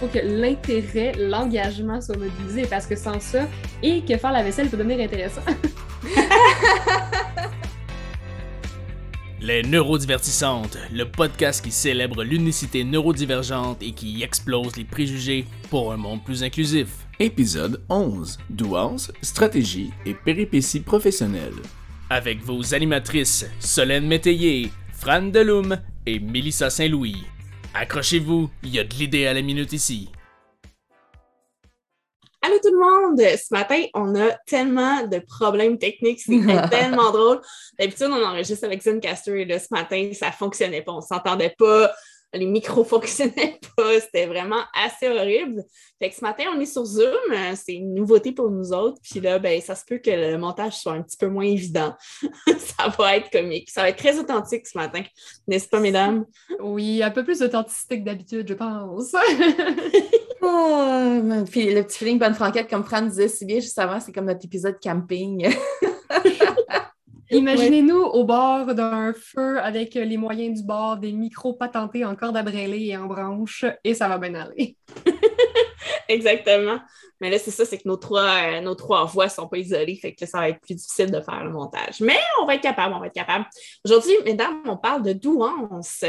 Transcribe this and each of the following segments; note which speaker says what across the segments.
Speaker 1: faut que l'intérêt, l'engagement soit mobilisé parce que sans ça, et que faire la vaisselle peut devenir intéressant.
Speaker 2: Les Neurodivertissantes, le podcast qui célèbre l'unicité neurodivergente et qui explose les préjugés pour un monde plus inclusif.
Speaker 3: Épisode 11 Douance, stratégie et péripéties professionnelles.
Speaker 2: Avec vos animatrices Solène Métayer, Fran Deloum et Mélissa Saint-Louis. Accrochez-vous, il y a de l'idée à la minute ici.
Speaker 4: Allô tout le monde! Ce matin, on a tellement de problèmes techniques, c'était tellement drôle. D'habitude, on enregistre avec Zencaster et là, ce matin, ça fonctionnait pas, on s'entendait pas, les micros fonctionnaient pas, c'était vraiment assez horrible. Fait que ce matin, on est sur Zoom, c'est une nouveauté pour nous autres, puis là, ben, ça se peut que le montage soit un petit peu moins évident. ça va être comique, ça va être très authentique ce matin, n'est-ce pas, mesdames?
Speaker 1: Oui, un peu plus d'authenticité que d'habitude, je pense.
Speaker 5: Oh, puis le petit feeling bonne franquette, comme Fran disait si bien juste avant, c'est comme notre épisode camping.
Speaker 1: Imaginez-nous au bord d'un feu avec les moyens du bord, des micros patentés en corde à brêler et en branche, et ça va bien aller.
Speaker 4: Exactement. Mais là, c'est ça, c'est que nos trois, euh, nos trois voix ne sont pas isolées, fait que ça va être plus difficile de faire le montage. Mais on va être capable, on va être capable. Aujourd'hui, mesdames, on parle de douance.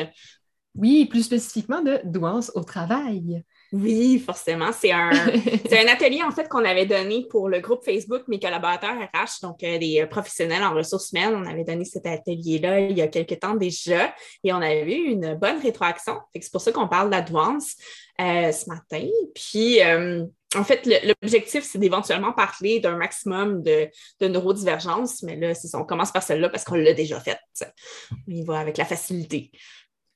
Speaker 1: Oui, plus spécifiquement de douance au travail.
Speaker 4: Oui, forcément. C'est un, un atelier en fait qu'on avait donné pour le groupe Facebook Mes collaborateurs RH, donc euh, des euh, professionnels en ressources humaines. On avait donné cet atelier-là il y a quelques temps déjà et on avait eu une bonne rétroaction. C'est pour ça qu'on parle d'advance euh, ce matin. Puis en fait, l'objectif, c'est d'éventuellement parler d'un maximum de, de, neurodivergence, mais là, on commence par celle-là parce qu'on l'a déjà faite. On y va avec la facilité.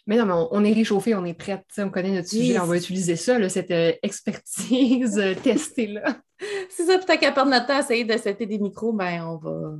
Speaker 1: Mais non, mais on, est réchauffé, on est prête, on connaît notre sujet, on va utiliser ça, cette euh, expertise euh, testée-là.
Speaker 5: C'est ça, plutôt qu'à perdre notre temps à essayer de setter des micros, ben on va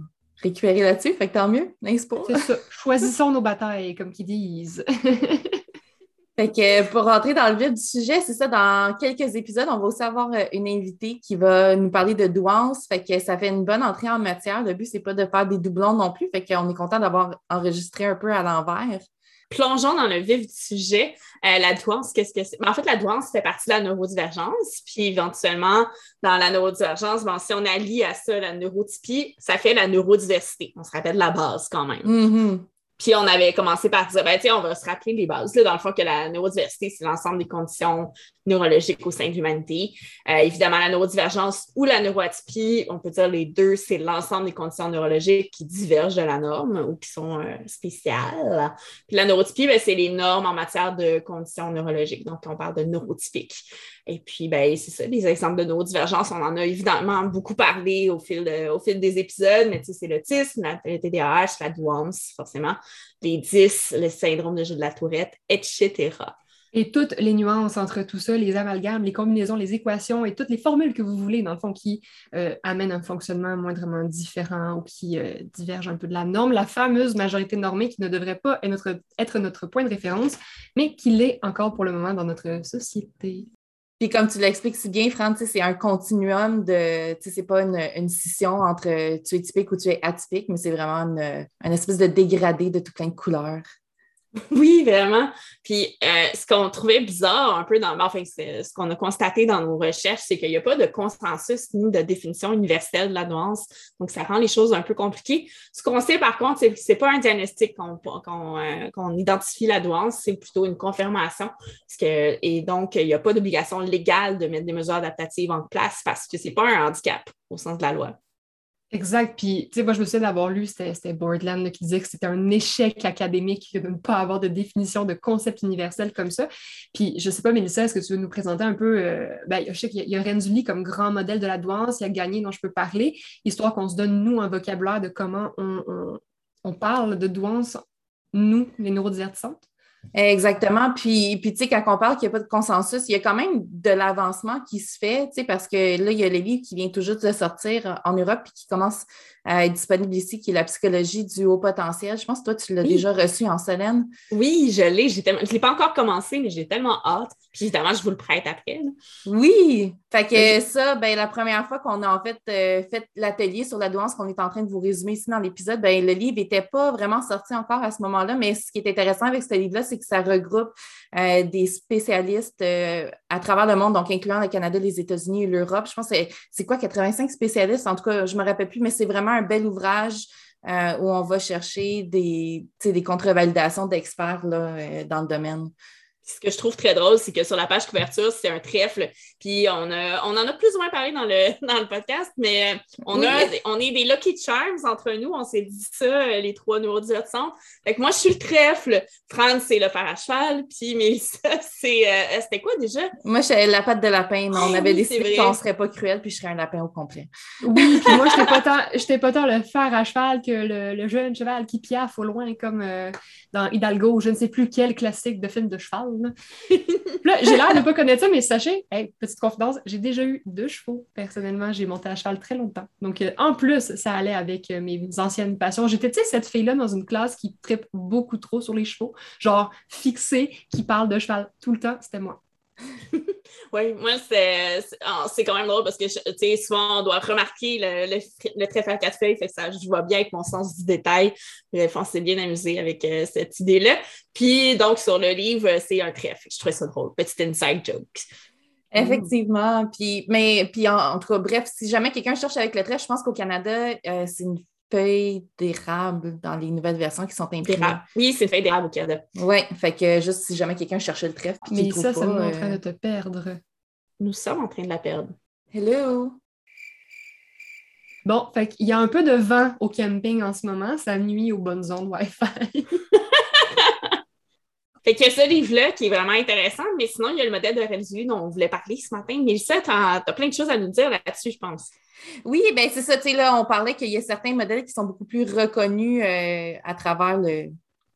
Speaker 5: récupérer là-dessus, fait que tant mieux, n'est-ce pas?
Speaker 1: C'est ça, choisissons nos batailles, comme qu'ils disent.
Speaker 5: fait que pour rentrer dans le vif du sujet, c'est ça, dans quelques épisodes, on va aussi avoir euh, une invitée qui va nous parler de douance, fait que ça fait une bonne entrée en matière. Le but, c'est pas de faire des doublons non plus, fait qu'on est content d'avoir enregistré un peu à l'envers
Speaker 4: plongeons dans le vif du sujet. Euh, la douance, qu'est-ce que c'est? Ben, en fait, la douance fait partie de la neurodivergence. Puis éventuellement, dans la neurodivergence, ben, si on allie à ça la neurotypie, ça fait la neurodiversité. On se rappelle la base quand même.
Speaker 5: Mm-hmm.
Speaker 4: Puis on avait commencé par dire, ben, on va se rappeler les bases. Là, dans le fond, que la neurodiversité, c'est l'ensemble des conditions neurologiques au sein de l'humanité. Euh, évidemment, la neurodivergence ou la neuroatypie, on peut dire les deux, c'est l'ensemble des conditions neurologiques qui divergent de la norme ou qui sont euh, spéciales. Puis la neurotypie, ben, c'est les normes en matière de conditions neurologiques. Donc, on parle de neurotypique. Et puis, ben, c'est ça, les exemples de neurodivergence, on en a évidemment beaucoup parlé au fil, au fil des épisodes, mais tu sais, c'est l'autisme, le TDAH, la douance, forcément, les 10, le syndrome de jeu de la tourette, etc.
Speaker 1: Et toutes les nuances entre tout ça, les amalgames, les combinaisons, les équations et toutes les formules que vous voulez, dans le fond, qui euh, amènent un fonctionnement moindrement différent ou qui euh, divergent un peu de la norme, la fameuse majorité normée qui ne devrait pas être notre, point de référence, mais qui l'est encore pour le moment dans notre société.
Speaker 5: Puis comme tu l'expliques si bien, Fran, c'est un continuum de, c'est pas une, scission entre tu es typique ou tu es atypique, mais c'est vraiment une, une espèce de dégradé de tout plein de couleurs.
Speaker 4: Oui, vraiment. Puis euh, ce qu'on trouvait bizarre un peu dans, ben, enfin, ce qu'on a constaté dans nos recherches, c'est qu'il n'y a pas de consensus ni de définition universelle de la nuance. Donc, ça rend les choses un peu compliquées. Ce qu'on sait par contre, c'est que ce n'est pas un diagnostic euh, qu'on identifie la douance, c'est plutôt une confirmation. Et donc, il n'y a pas d'obligation légale de mettre des mesures adaptatives en place parce que ce n'est pas un handicap au sens de la loi.
Speaker 1: Exact. Puis, tu sais, moi, je me souviens d'avoir lu, c'était Boardland qui disait que c'était un échec académique de ne pas avoir de définition de concept universel comme ça. Puis, je sais pas, Mélissa, est-ce que tu veux nous présenter un peu. Euh, ben, je sais qu'il y, a Renzulli comme grand modèle de la douance, il y a Gagné dont je peux parler, histoire qu'on se donne, nous, un vocabulaire de comment on, on parle de douance, nous, les neurodivertissantes.
Speaker 5: Exactement. Puis, puis tu sais, quand on parle qu'il n'y a pas de consensus, il y a quand même de l'avancement qui se fait, tu sais, parce que là, il y a le livre qui vient tout juste de sortir en Europe et qui commence à être disponible ici, qui est la psychologie du haut potentiel. Je pense que toi, tu l'as déjà reçu en Solène.
Speaker 4: Oui, je l'ai. Je ne l'ai pas encore commencé, mais j'ai tellement hâte. Puis évidemment, je vous le prête après.
Speaker 5: Oui. Fait que ça, ben, la première fois qu'on a en fait euh, fait l'atelier sur la douance qu'on est en train de vous résumer ici dans l'épisode, ben, le livre n'était pas vraiment sorti encore à ce moment-là, mais ce qui est intéressant avec ce livre-là, c'est que ça regroupe euh, des spécialistes euh, à travers le monde, donc incluant le Canada, les États-Unis et l'Europe. Je pense que c'est quoi, 85 spécialistes? En tout cas, je ne me rappelle plus, mais c'est vraiment un bel ouvrage où on va chercher des, des contre-validations d'experts dans le domaine
Speaker 4: ce que je trouve très drôle, c'est que sur la page couverture, c'est un trèfle. Puis on, on en a plus ou moins parlé dans le, dans le podcast, mais euh, on, a, on est des Lucky Charms entre nous. On s'est dit ça, euh, les trois neurodivers Fait que moi, je suis le trèfle. France, c'est le fer à cheval. Puis Mélissa, c'est. Euh, c'était quoi déjà?
Speaker 5: Moi, je la patte de lapin, mais on ah avait décidé qu'on ne serait pas cruel, puis je serais un lapin au complet.
Speaker 1: Oui, puis moi, je n'étais pas, tant le fer à cheval que le, jeune cheval qui piaffe au loin, comme dans Hidalgo, je ne sais plus quel classique de film de cheval. J'ai l'air de ne pas connaître ça, mais sachez, petite confidence, j'ai déjà eu deux chevaux. Personnellement, j'ai monté à cheval très longtemps. Donc, euh, en plus, ça allait avec euh, mes anciennes passions. J'étais, tu sais, cette fille-là dans une classe qui tripe beaucoup trop sur les chevaux, genre fixée, qui parle de cheval tout le temps, c'était moi.
Speaker 4: Oui, moi, ah, c'est quand même drôle parce que, tu sais, souvent, on doit remarquer le, le, le trèfle à quatre feuilles, fait que ça, je vois bien avec mon sens du détail. Bref, on s'est bien amusé avec euh, cette idée-là. Puis, donc, sur le livre, c'est un trèfle. Je trouvais ça drôle. Petite inside joke.
Speaker 5: Effectivement. Puis, mais, puis en, tout cas, bref, si jamais quelqu'un cherche avec le trèfle, je pense qu'au Canada, euh, c'est une feuille d'érable dans les nouvelles versions qui sont imprimées.
Speaker 4: Oui, c'est feuille d'érable au Canada.
Speaker 5: Oui, fait que juste si jamais quelqu'un cherchait le trèfle.
Speaker 1: Mais ça, ça nous est en train de te perdre.
Speaker 4: Nous sommes en train de la perdre.
Speaker 5: Hello!
Speaker 1: Bon, fait qu'il y a un peu de vent au camping en ce moment, ça nuit aux bonnes ondes Wi-Fi.
Speaker 4: Fait qu'il y a ce livre-là qui est vraiment intéressant, mais sinon, il y a le modèle de résolu dont on voulait parler ce matin. Mais ça, tu as, plein de choses à nous dire là-dessus, je pense.
Speaker 5: Oui, bien, c'est ça. Tu sais, là, on parlait qu'il y a certains modèles qui sont beaucoup plus reconnus euh, à travers le,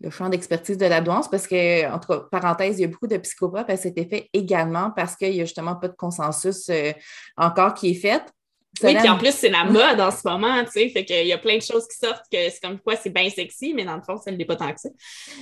Speaker 5: champ d'expertise de la douance, parce que, entre parenthèses, il y a beaucoup de psychopathes à cet effet également parce qu'il n'y a justement pas de consensus euh, encore qui est fait.
Speaker 4: Oui, puis en plus, c'est la mode en ce moment, tu sais. Fait qu'il y a plein de choses qui sortent que c'est comme quoi c'est bien sexy, mais dans le fond, ça ne l'est pas tant que ça.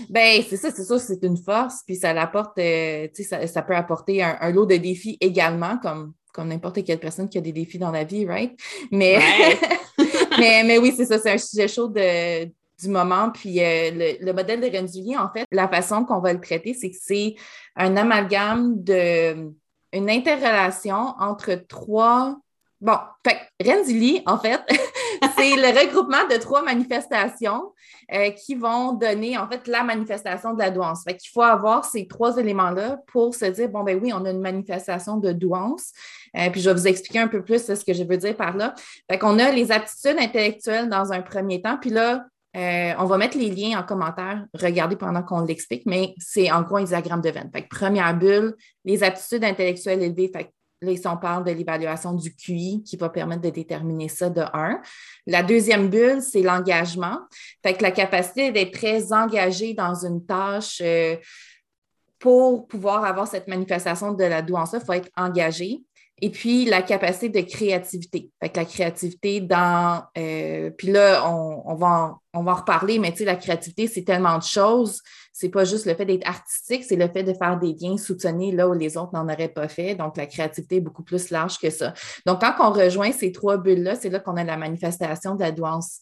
Speaker 5: Ben, c'est ça, c'est ça, c'est une force, puis ça l'apporte, euh, tu sais, ça, peut apporter un, lot de défis également, comme, comme n'importe quelle personne qui a des défis dans la vie, right? Mais, mais, mais, oui, c'est ça, c'est un sujet chaud de, du moment. Puis euh, le, modèle de Renzulli, en fait, la façon qu'on va le traiter, c'est que c'est un amalgame de une interrelation entre trois Bon, fait Renzulli, en fait, c'est le regroupement de trois manifestations euh, qui vont donner, en fait, la manifestation de la douance. Fait qu'il faut avoir ces trois éléments-là pour se dire, bon, ben oui, on a une manifestation de douance. Euh, puis je vais vous expliquer un peu plus ce que je veux dire par là. Fait qu'on a les aptitudes intellectuelles dans un premier temps, puis là, euh, on va mettre les liens en commentaire, regardez pendant qu'on l'explique, mais c'est en gros un diagramme de veine. Fait que première bulle, les aptitudes intellectuelles élevées. Fait Là, ici, on parle de l'évaluation du QI qui va permettre de déterminer ça de 1. La deuxième bulle, c'est l'engagement. Fait que la capacité d'être très engagé dans une tâche euh, pour pouvoir avoir cette manifestation de la douance, il faut être engagé. Et puis, la capacité de créativité. Fait que la créativité dans. Euh, puis là, on, va on va en reparler, mais tu sais, la créativité, c'est tellement de choses. C'est pas juste le fait d'être artistique, c'est le fait de faire des liens soutenus là où les autres n'en auraient pas fait. Donc, la créativité est beaucoup plus large que ça. Donc, quand on rejoint ces trois bulles-là, c'est là, qu'on a la manifestation de la douance.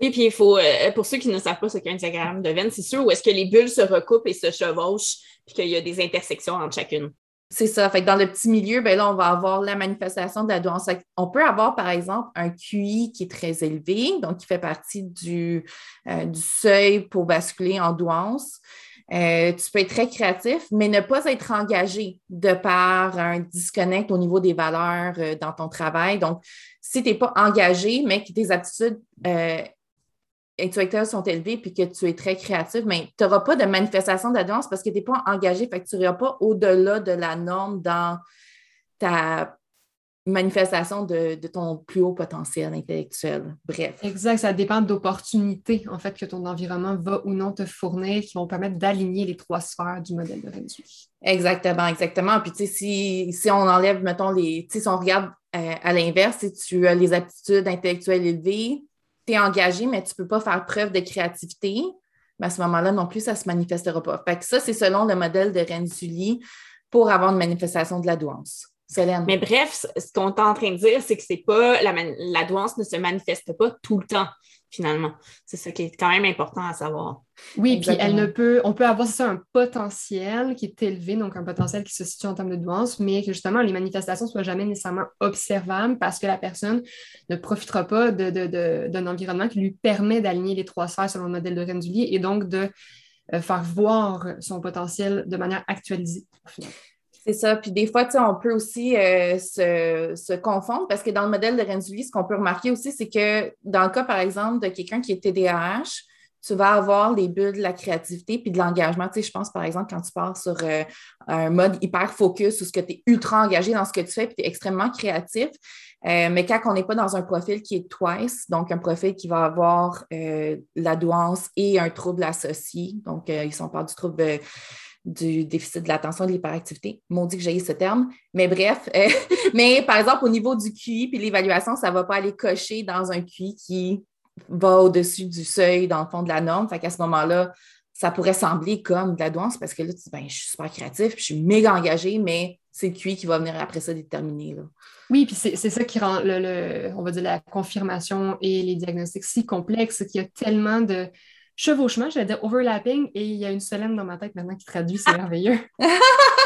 Speaker 4: Et puis, il faut, euh, pour ceux qui ne savent pas ce qu'est un diagramme de veine, c'est sûr où est-ce que les bulles se recoupent et se chevauchent, puis qu'il y a des intersections entre chacune.
Speaker 5: C'est ça. Fait dans le petit milieu, ben là, on va avoir la manifestation de la douance. On peut avoir, par exemple, un QI qui est très élevé, donc qui fait partie du, euh, seuil pour basculer en douance. Euh, tu peux être très créatif, mais ne pas être engagé de par un disconnect au niveau des valeurs euh, dans ton travail. Donc, si tu n'es pas engagé, mais que tes aptitudes intellectuels sont élevés puis que tu es très créatif, mais tu n'auras pas de manifestation d'advance parce que tu n'es pas engagé, fait que tu n'iras pas au-delà de la norme dans ta manifestation de, ton plus haut potentiel intellectuel. Bref.
Speaker 1: Exact, ça dépend d'opportunités, en fait, que ton environnement va ou non te fournir qui vont permettre d'aligner les trois sphères du modèle de réduit.
Speaker 5: Exactement, exactement. Puis, tu sais, si, si, on enlève, mettons, les, tu sais, si on regarde euh, à l'inverse, si tu as les aptitudes intellectuelles élevées, tu es engagé, mais tu ne peux pas faire preuve de créativité, mais à ce moment-là non plus, ça ne se manifestera pas. Fait ça, c'est selon le modèle de Renzulli pour avoir une manifestation de la douance.
Speaker 4: Mais bref, ce qu'on est en train de dire, c'est que c'est pas la, la douance ne se manifeste pas tout le temps finalement. C'est ça qui est quand même important à savoir.
Speaker 1: Oui, puis elle ne peut, on peut avoir ça un potentiel qui est élevé, donc un potentiel qui se situe en termes de douance, mais que justement les manifestations ne soient jamais nécessairement observables parce que la personne ne profitera pas d'un de, environnement qui lui permet d'aligner les trois sphères selon le modèle de Rendulier et donc de euh, faire voir son potentiel de manière actualisée.
Speaker 5: C'est ça. Puis des fois, on peut aussi euh, se, confondre parce que dans le modèle de Renzulli, ce qu'on peut remarquer aussi, c'est que dans le cas, par exemple, de quelqu'un qui est TDAH, tu vas avoir les bulles de la créativité puis de l'engagement. Tu sais, je pense, par exemple, quand tu pars sur euh, un mode hyper focus ou ce que tu es ultra engagé dans ce que tu fais puis tu es extrêmement créatif. Euh, mais quand on n'est pas dans un profil qui est twice, donc un profil qui va avoir la douance et un trouble associé, donc ils sont pas du trouble du déficit de l'attention et de l'hyperactivité. dit que j'ai ce terme. Mais bref, euh, mais par exemple, au niveau du QI puis l'évaluation, ça ne va pas aller cocher dans un QI qui va au-dessus du seuil, dans le fond de la norme. Fait qu'à ce moment-là, ça pourrait sembler comme de la douance parce que là, tu dis, ben, je suis super créatif, je suis méga engagée, mais c'est le QI qui va venir après ça déterminer.
Speaker 1: Oui, puis c'est ça qui rend, le, on va dire, la confirmation et les diagnostics si complexes, qu'il y a tellement de, chevauchement, j'allais dire overlapping, et il y a une Solène dans ma tête maintenant qui traduit, c'est merveilleux.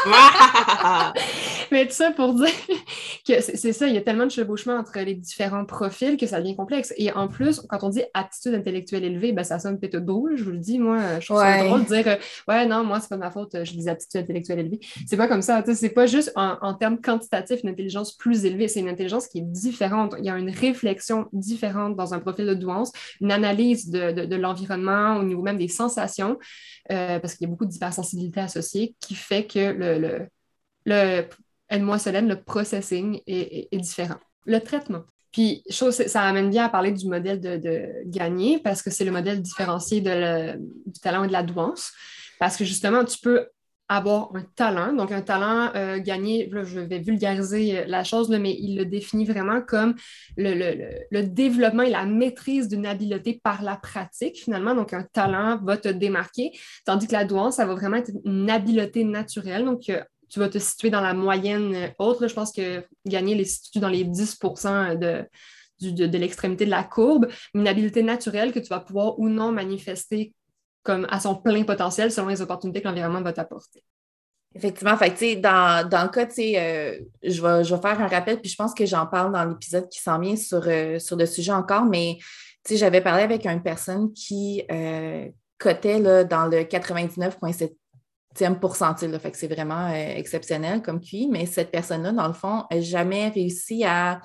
Speaker 1: Mais tout ça pour dire que c'est ça, il y a tellement de chevauchement entre les différents profils que ça devient complexe. Et en plus, quand on dit aptitude intellectuelle élevée, ben, ça sonne peut-être drôle, je vous le dis, moi, je trouve ça drôle de dire euh, Ouais, non, moi, c'est pas ma faute, j'ai des aptitudes intellectuelles élevées. C'est pas comme ça, c'est pas juste en, termes quantitatifs une intelligence plus élevée, c'est une intelligence qui est différente. Il y a une réflexion différente dans un profil de douance, une analyse de, de, de l'environnement au niveau même des sensations, euh, parce qu'il y a beaucoup d'hypersensibilité associée qui fait que le, le, le aide-moi Solène, le processing est, différent. Le traitement. Puis, chose, ça amène bien à parler du modèle de, gagner parce que c'est le modèle différencié de du talent et de la douance. Parce que justement, tu peux avoir un talent. Donc, un talent euh, gagné, là, je vais vulgariser la chose, mais il le définit vraiment comme le, développement et la maîtrise d'une habileté par la pratique, finalement. Donc, un talent va te démarquer, tandis que la douance, ça va vraiment être une habileté naturelle. Donc, tu vas te situer dans la moyenne haute. je pense que gagner les situe dans les 10 de, de, l'extrémité de la courbe, une habileté naturelle que tu vas pouvoir ou non manifester comme à son plein potentiel selon les opportunités que l'environnement va t'apporter.
Speaker 5: Effectivement, fait, dans, dans le cas, euh, je, vais, faire un rappel, puis je pense que j'en parle dans l'épisode qui s'en vient sur, euh, sur le sujet encore, mais j'avais parlé avec une personne qui euh, cotait là, dans le 99,7e pourcentile. fait que c'est vraiment exceptionnel comme QI, mais cette personne-là, dans le fond, n'a jamais réussi à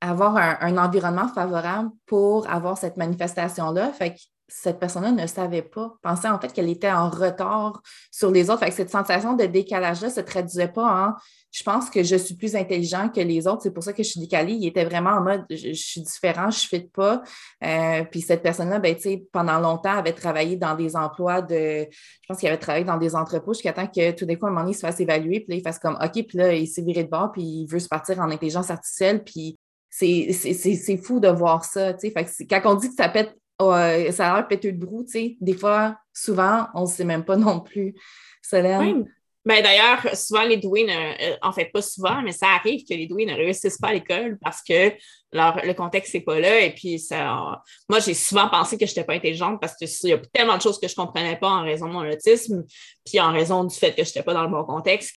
Speaker 5: avoir un, un, environnement favorable pour avoir cette manifestation-là. Fait cette personne-là ne savait pas, pensait en fait qu'elle était en retard sur les autres. Fait cette sensation de décalage-là se traduisait pas en je pense que je suis plus intelligent que les autres, c'est pour ça que je suis décalée. Il était vraiment en mode je, suis différent, je ne fit pas. Euh, puis cette personne-là, ben, pendant longtemps, avait travaillé dans des emplois de. Je pense qu'il avait travaillé dans des entrepôts jusqu'à temps que tout d'un coup, à un moment donné, il se fasse évaluer, puis là, il fasse comme OK, puis là, il s'est viré de bord, puis il veut se partir en intelligence artificielle, puis c'est fou de voir ça. Fait quand on dit que ça pète euh, ça a l'air pété de brou, tu sais. Des fois, souvent, on ne sait même pas non plus. Solène?
Speaker 4: Ben, D'ailleurs, souvent, les doués, ne, euh, en fait, pas souvent, mais ça arrive que les doués ne réussissent pas à l'école parce que leur, le contexte n'est pas là. Et puis, ça, moi, j'ai souvent pensé que je n'étais pas intelligente parce qu'il y a tellement de choses que je ne comprenais pas en raison de mon autisme, puis en raison du fait que je n'étais pas dans le bon contexte.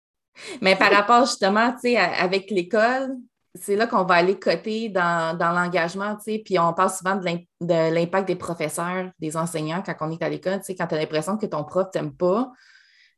Speaker 5: Mais par rapport justement, tu sais, avec l'école, c'est là qu'on va aller coter dans, l'engagement, tu sais, puis on parle souvent de l'impact des professeurs, des enseignants quand on est à l'école, tu sais, quand tu as l'impression que ton prof t'aime pas,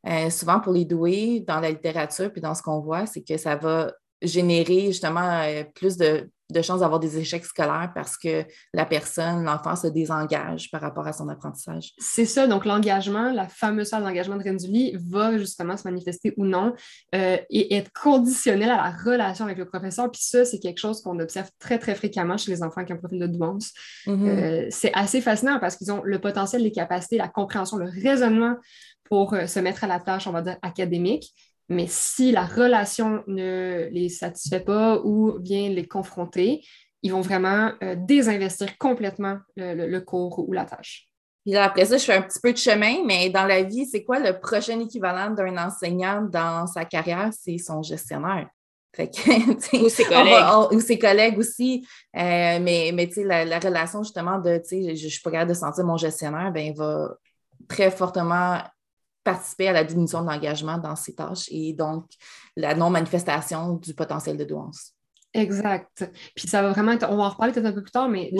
Speaker 5: euh, souvent pour les doués, dans la littérature, puis dans ce qu'on voit, c'est que ça va générer justement euh, plus de, de chances d'avoir des échecs scolaires parce que la personne, l'enfant se désengage par rapport à son apprentissage.
Speaker 1: C'est ça, donc l'engagement, la fameuse salle d'engagement de Renzulli va justement se manifester ou non euh, et être conditionnel à la relation avec le professeur. Puis ça, c'est quelque chose qu'on observe très, très fréquemment chez les enfants qui ont un profil de douance. Mm-hmm. Euh, c'est assez fascinant parce qu'ils ont le potentiel, les capacités, la compréhension, le raisonnement pour euh, se mettre à la tâche, on va dire, académique. Mais si la relation ne les satisfait pas ou vient les confronter, ils vont vraiment euh, désinvestir complètement le, cours ou la tâche.
Speaker 5: Puis après ça, je fais un petit peu de chemin, mais dans la vie, c'est quoi le prochain équivalent d'un enseignant dans sa carrière? C'est son gestionnaire. ou ses collègues. ou ses collègues aussi. Euh, mais mais la, la, relation, justement, de je ne suis pas capable de sentir mon gestionnaire, ben, il va très fortement participer à la diminution de l'engagement dans ses tâches et donc la non-manifestation du potentiel de douance.
Speaker 1: Exact. Puis ça va vraiment être, on va en reparler peut-être un peu plus tard, mais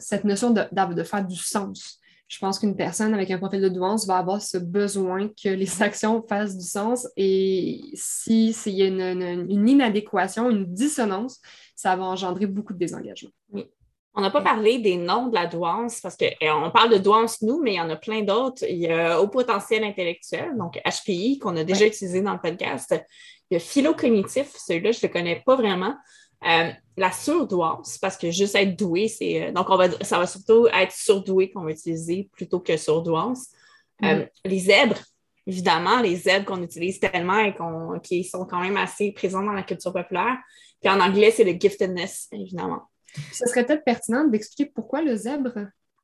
Speaker 1: cette notion de, de, faire du sens. Je pense qu'une personne avec un profil de douance va avoir ce besoin que les actions fassent du sens et si s'il y a une, une, inadéquation, une dissonance, ça va engendrer beaucoup de désengagement.
Speaker 4: Oui. On n'a pas parlé des noms de la douance parce qu'on eh, parle de douance, nous, mais il y en a plein d'autres. Il y a Haut potentiel intellectuel, donc HPI, qu'on a déjà utilisé dans le podcast. Il y a philo-cognitif, celui-là, je ne le connais pas vraiment. Euh, la surdouance, parce que juste être doué, c'est. Euh, donc, on va, ça va surtout être surdoué qu'on va utiliser plutôt que surdouance. Euh, mm. les zèbres, évidemment, les zèbres qu'on utilise tellement et qui sont quand même assez présents dans la culture populaire. Puis en anglais, c'est le giftedness, évidemment.
Speaker 1: Ce serait peut-être pertinent d'expliquer pourquoi le zèbre?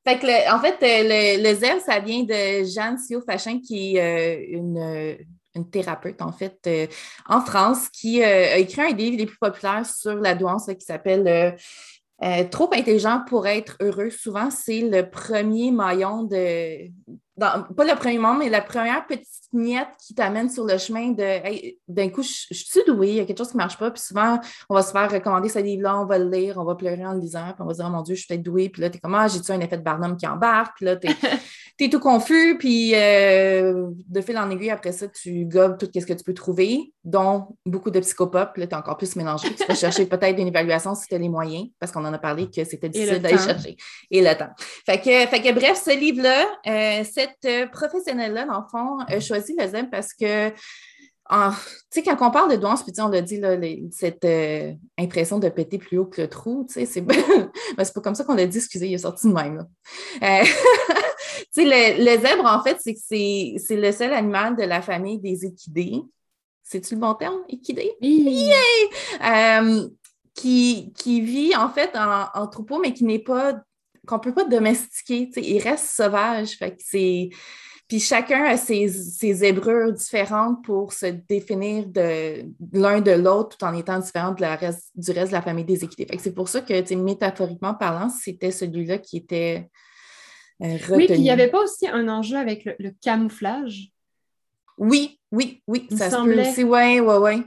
Speaker 5: Fait que en fait, le, le, zèbre, ça vient de Jeanne Sio-Fachin, qui est une, une thérapeute, en fait, euh, en France, qui euh, a écrit un des livres les plus populaires sur la douance qui s'appelle euh, Trop intelligent pour être heureux. Souvent, c'est le premier maillon de. Pas le premier maillon, mais la première petite miette qui t'amène sur le chemin de d'un coup, je, suis douée, il y a quelque chose qui ne marche pas. Puis souvent, on va se faire recommander ce livre-là, on va le lire, on va pleurer en le lisant, puis on va se dire, oh mon Dieu, je suis peut-être douée. Puis là, tu es comme, ah, j'ai-tu un effet de Barnum qui embarque? Puis là, tu es, tout confus. Puis euh, de fil en aiguille, après ça, tu gobes tout ce que tu peux trouver, dont beaucoup de psychopop. Puis là, tu es encore plus mélangé. Tu vas chercher peut-être une évaluation si tu as les moyens, parce qu'on en a parlé que c'était difficile d'aller chercher. Et le temps. Fait que, fait que bref, ce livre-là, euh, cette professionnelle-là, dans le fond, a choisi le ZEM parce que, tu sais, quand on parle de douance, puis on l'a dit, là, cette euh, impression de péter plus haut que le trou, tu sais, c'est ben, pas comme ça qu'on l'a dit, excusez, il est sorti de même. Euh, tu sais, le, zèbre, en fait, c'est que c'est le seul animal de la famille des équidés. C'est-tu le bon terme, équidés? Oui! Euh, qui, qui, vit, en fait, en, troupeau, mais qui n'est pas qu'on ne peut pas domestiquer. Il reste sauvage. Fait que c'est puis chacun a ses, ses différentes pour se définir de l'un de l'autre tout en étant différent du reste de la famille des équités. C'est pour ça que, métaphoriquement parlant, c'était celui-là qui était retenu. Euh,
Speaker 1: oui, puis il n'y avait pas aussi un enjeu avec le, camouflage?
Speaker 5: Oui, oui, oui, ça se semblait... peut aussi. Oui, oui, oui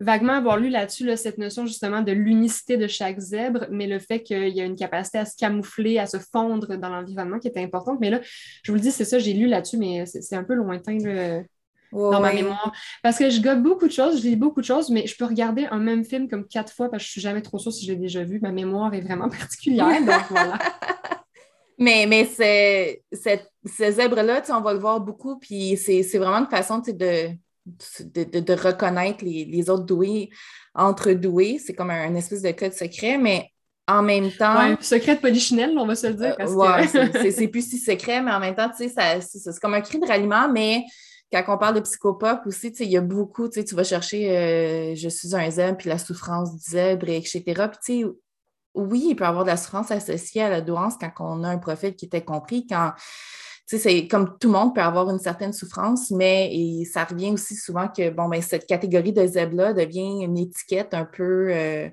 Speaker 1: vaguement avoir lu là-dessus cette notion justement de l'unicité de chaque zèbre, mais le fait qu'il y a une capacité à se camoufler, à se fondre dans l'environnement qui était importante. Mais là, je vous le dis, c'est ça, j'ai lu là-dessus, mais c'est un peu lointain dans ma mémoire. Parce que je gobe beaucoup de choses, je lis beaucoup de choses, mais je peux regarder un même film comme quatre fois parce que je suis jamais trop sûre si je l'ai déjà vu. Ma mémoire est vraiment particulière, donc voilà.
Speaker 5: Mais, mais ce zèbre-là, on va le voir beaucoup, puis c'est vraiment une façon de, de, reconnaître les, autres doués entre doués. C'est comme un, espèce de code secret, mais en même temps.
Speaker 1: Ouais, secret de polichinelle, on va se le dire.
Speaker 5: c'est plus si secret, mais en même temps, tu sais, c'est comme un cri de ralliement, mais quand on parle de psychopop aussi, il y a beaucoup, tu vas chercher euh, je suis un zèbre, puis la souffrance du zèbre, etc. Puis, oui, il peut y avoir de la souffrance associée à la douance quand on a un profil qui était compris, quand c'est comme tout le monde peut avoir une certaine souffrance, mais ça revient aussi souvent que bon, ben, cette catégorie de zèbre-là devient une étiquette un peu euh,